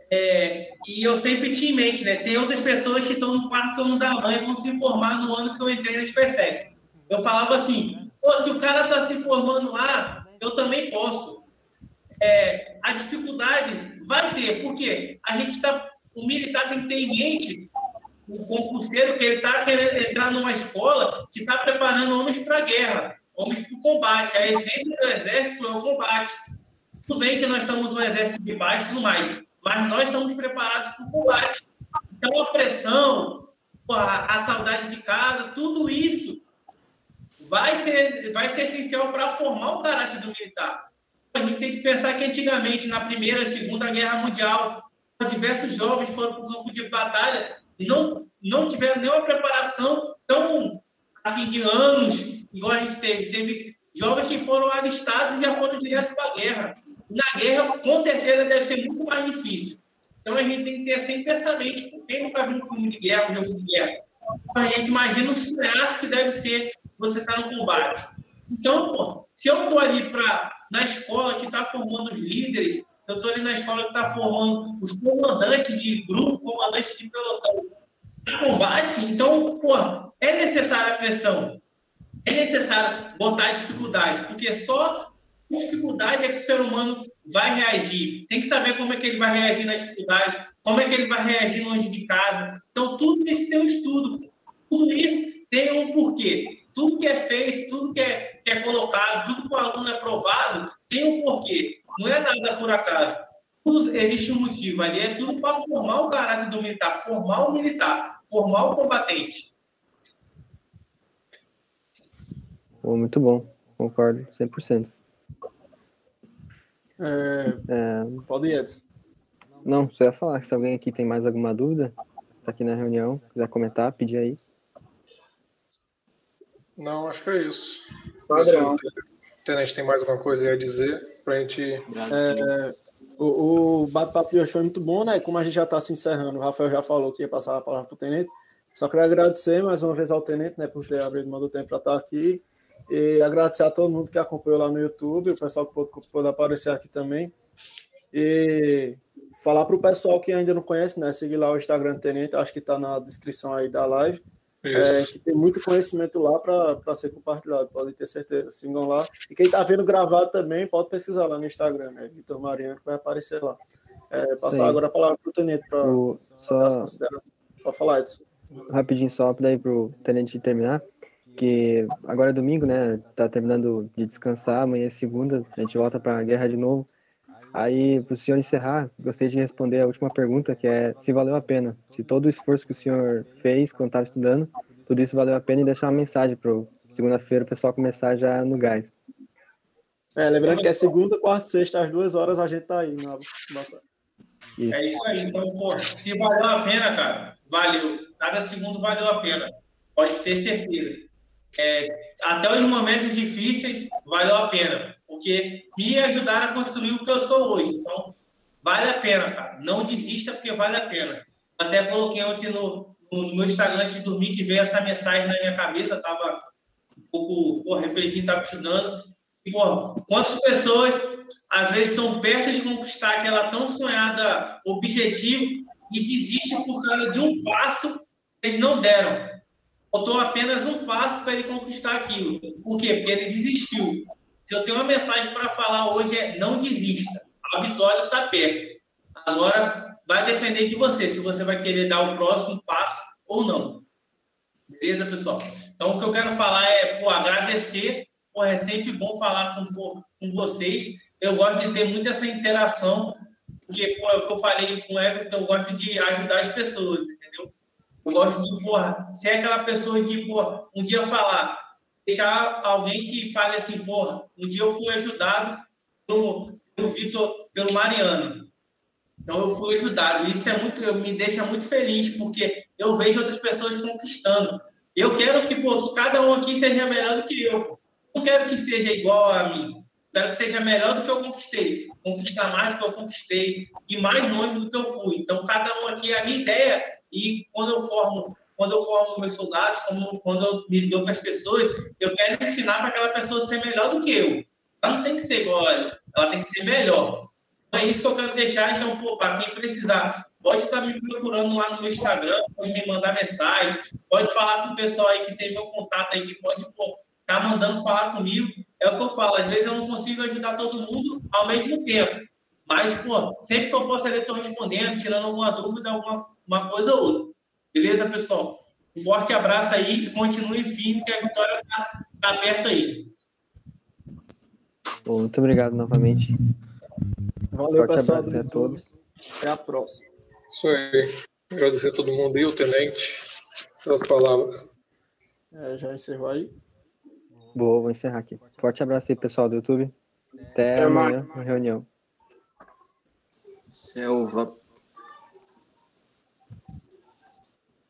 é, e eu sempre tinha em mente, né? Tem outras pessoas que estão no quarto ano da mãe e vão se formar no ano que eu entrei na SpaceX. Eu falava assim, se o cara está se formando lá, eu também posso. É, a dificuldade vai ter, porque a gente está, o militar tem que ter em mente o concurseiro que ele está querendo entrar numa escola que está preparando homens para a guerra, homens para o combate. A essência do exército é o combate. Tudo bem que nós somos um exército de baixo mais, mas nós somos preparados para o combate. Então, a pressão, a, saudade de casa, tudo isso vai ser, vai ser essencial para formar o caráter do militar. A gente tem que pensar que antigamente, na Primeira e Segunda Guerra Mundial, diversos jovens foram para o campo de batalha e não, não tiveram nenhuma preparação tão assim de anos, igual a gente teve. Teve jovens que foram alistados e já foram direto para a guerra na guerra, com certeza, deve ser muito mais difícil. Então, a gente tem que ter sempre essa mente. Quem nunca viu um filme de guerra, um jogo de guerra? A gente imagina o cineasta que deve ser você estar tá no combate. Então, pô, se eu estou ali pra, na escola que está formando os líderes, se eu estou ali na escola que está formando os comandantes de grupo, comandantes de pelotão, combate, então, pô, é necessária a pressão. É necessário botar dificuldade, porque só dificuldade é que o ser humano vai reagir. Tem que saber como é que ele vai reagir na dificuldade, como é que ele vai reagir longe de casa. Então, tudo isso tem um estudo. Tudo isso tem um porquê. Tudo que é feito, tudo que é, que é colocado, tudo que o aluno é provado, tem um porquê. Não é nada por acaso. Tudo, existe um motivo ali. É tudo para formar o caráter do militar, formar o militar, formar o combatente. muito bom. Concordo 100%. É, é... Pode ir, Edson. Não, só ia falar que se alguém aqui tem mais alguma dúvida, tá aqui na reunião, quiser comentar, pedir aí. Não, acho que é isso. Padrão. O Tenente tem mais alguma coisa a dizer pra gente. É, o, o bate-papo de hoje foi muito bom, né? Como a gente já está se encerrando, o Rafael já falou que ia passar a palavra para o Tenente. Só queria agradecer mais uma vez ao Tenente, né, por ter abrido mão do tempo para estar aqui. E agradecer a todo mundo que acompanhou lá no YouTube, o pessoal que pôde, pôde aparecer aqui também. E falar para o pessoal que ainda não conhece, né? Seguir lá o Instagram do Tenente, acho que está na descrição aí da live. É, que tem muito conhecimento lá para ser compartilhado, podem ter certeza. Sigam lá. E quem está vendo gravado também, pode pesquisar lá no Instagram, né? Vitor Mariano, que vai aparecer lá. É, passar Sim. agora a palavra para o Tenente para só... Falar, Edson. Rapidinho, só daí para o Tenente terminar que agora é domingo, né? Tá terminando de descansar, amanhã é segunda, a gente volta para a guerra de novo. Aí, para o senhor encerrar, gostaria de responder a última pergunta, que é se valeu a pena. Se todo o esforço que o senhor fez quando estava estudando, tudo isso valeu a pena e deixar uma mensagem para segunda-feira o pessoal começar já no gás. É, lembrando que é segunda, quarta e sexta, às duas horas a gente tá aí na isso. É isso aí. Então, pô, se valeu a pena, cara, valeu. Cada segundo valeu a pena. Pode ter certeza é, até os momentos difíceis, valeu a pena, porque me ajudaram a construir o que eu sou hoje. Então, vale a pena, cara. Não desista, porque vale a pena. Até coloquei ontem no, no meu Instagram antes de dormir que veio essa mensagem na minha cabeça, eu tava um pouco pô, refletindo, estava estudando. E, pô, quantas pessoas às vezes estão perto de conquistar aquela tão sonhada objetivo e desistem por causa de um passo que eles não deram faltou apenas um passo para ele conquistar aquilo. Por quê? Porque ele desistiu. Se eu tenho uma mensagem para falar hoje é não desista. A vitória está perto. Agora vai depender de você, se você vai querer dar o próximo passo ou não. Beleza, pessoal? Então, o que eu quero falar é pô, agradecer. Pô, é sempre bom falar com, com vocês. Eu gosto de ter muita essa interação, porque, pô, é o que eu falei com o Everton, eu gosto de ajudar as pessoas. Eu gosto de, porra, ser aquela pessoa que, porra, um dia falar, deixar alguém que fale assim, porra, um dia eu fui ajudado pelo, pelo Vitor, pelo Mariano. Então eu fui ajudado. Isso é muito, me deixa muito feliz, porque eu vejo outras pessoas conquistando. Eu quero que, pô, cada um aqui seja melhor do que eu. Não quero que seja igual a mim. Quero que seja melhor do que eu conquistei. Conquistar mais do que eu conquistei. E mais longe do que eu fui. Então, cada um aqui, a minha ideia e quando eu formo quando eu formo meus soldados, como, quando eu lido com as pessoas, eu quero ensinar para aquela pessoa ser melhor do que eu. Ela não tem que ser igual, ela tem que ser melhor. Então, é isso que eu quero deixar. Então, para quem precisar, pode estar me procurando lá no meu Instagram, pode me mandar mensagem, pode falar com o pessoal aí que tem meu contato aí, que pode estar tá mandando falar comigo. É o que eu falo, às vezes eu não consigo ajudar todo mundo ao mesmo tempo. Mas, pô, sempre que eu posso ali, estou respondendo, tirando alguma dúvida, alguma uma coisa ou outra. Beleza, pessoal? Um forte abraço aí e continue firme, que a vitória está tá perto aí. Bom, muito obrigado novamente. Valeu, forte pessoal. Abraço a todos. Até a próxima. Isso aí. Agradecer a todo mundo e o tenente pelas palavras. É, já encerrou aí? Boa, vou encerrar aqui. Forte abraço aí, pessoal do YouTube. Até, Até amanhã na reunião. Selva.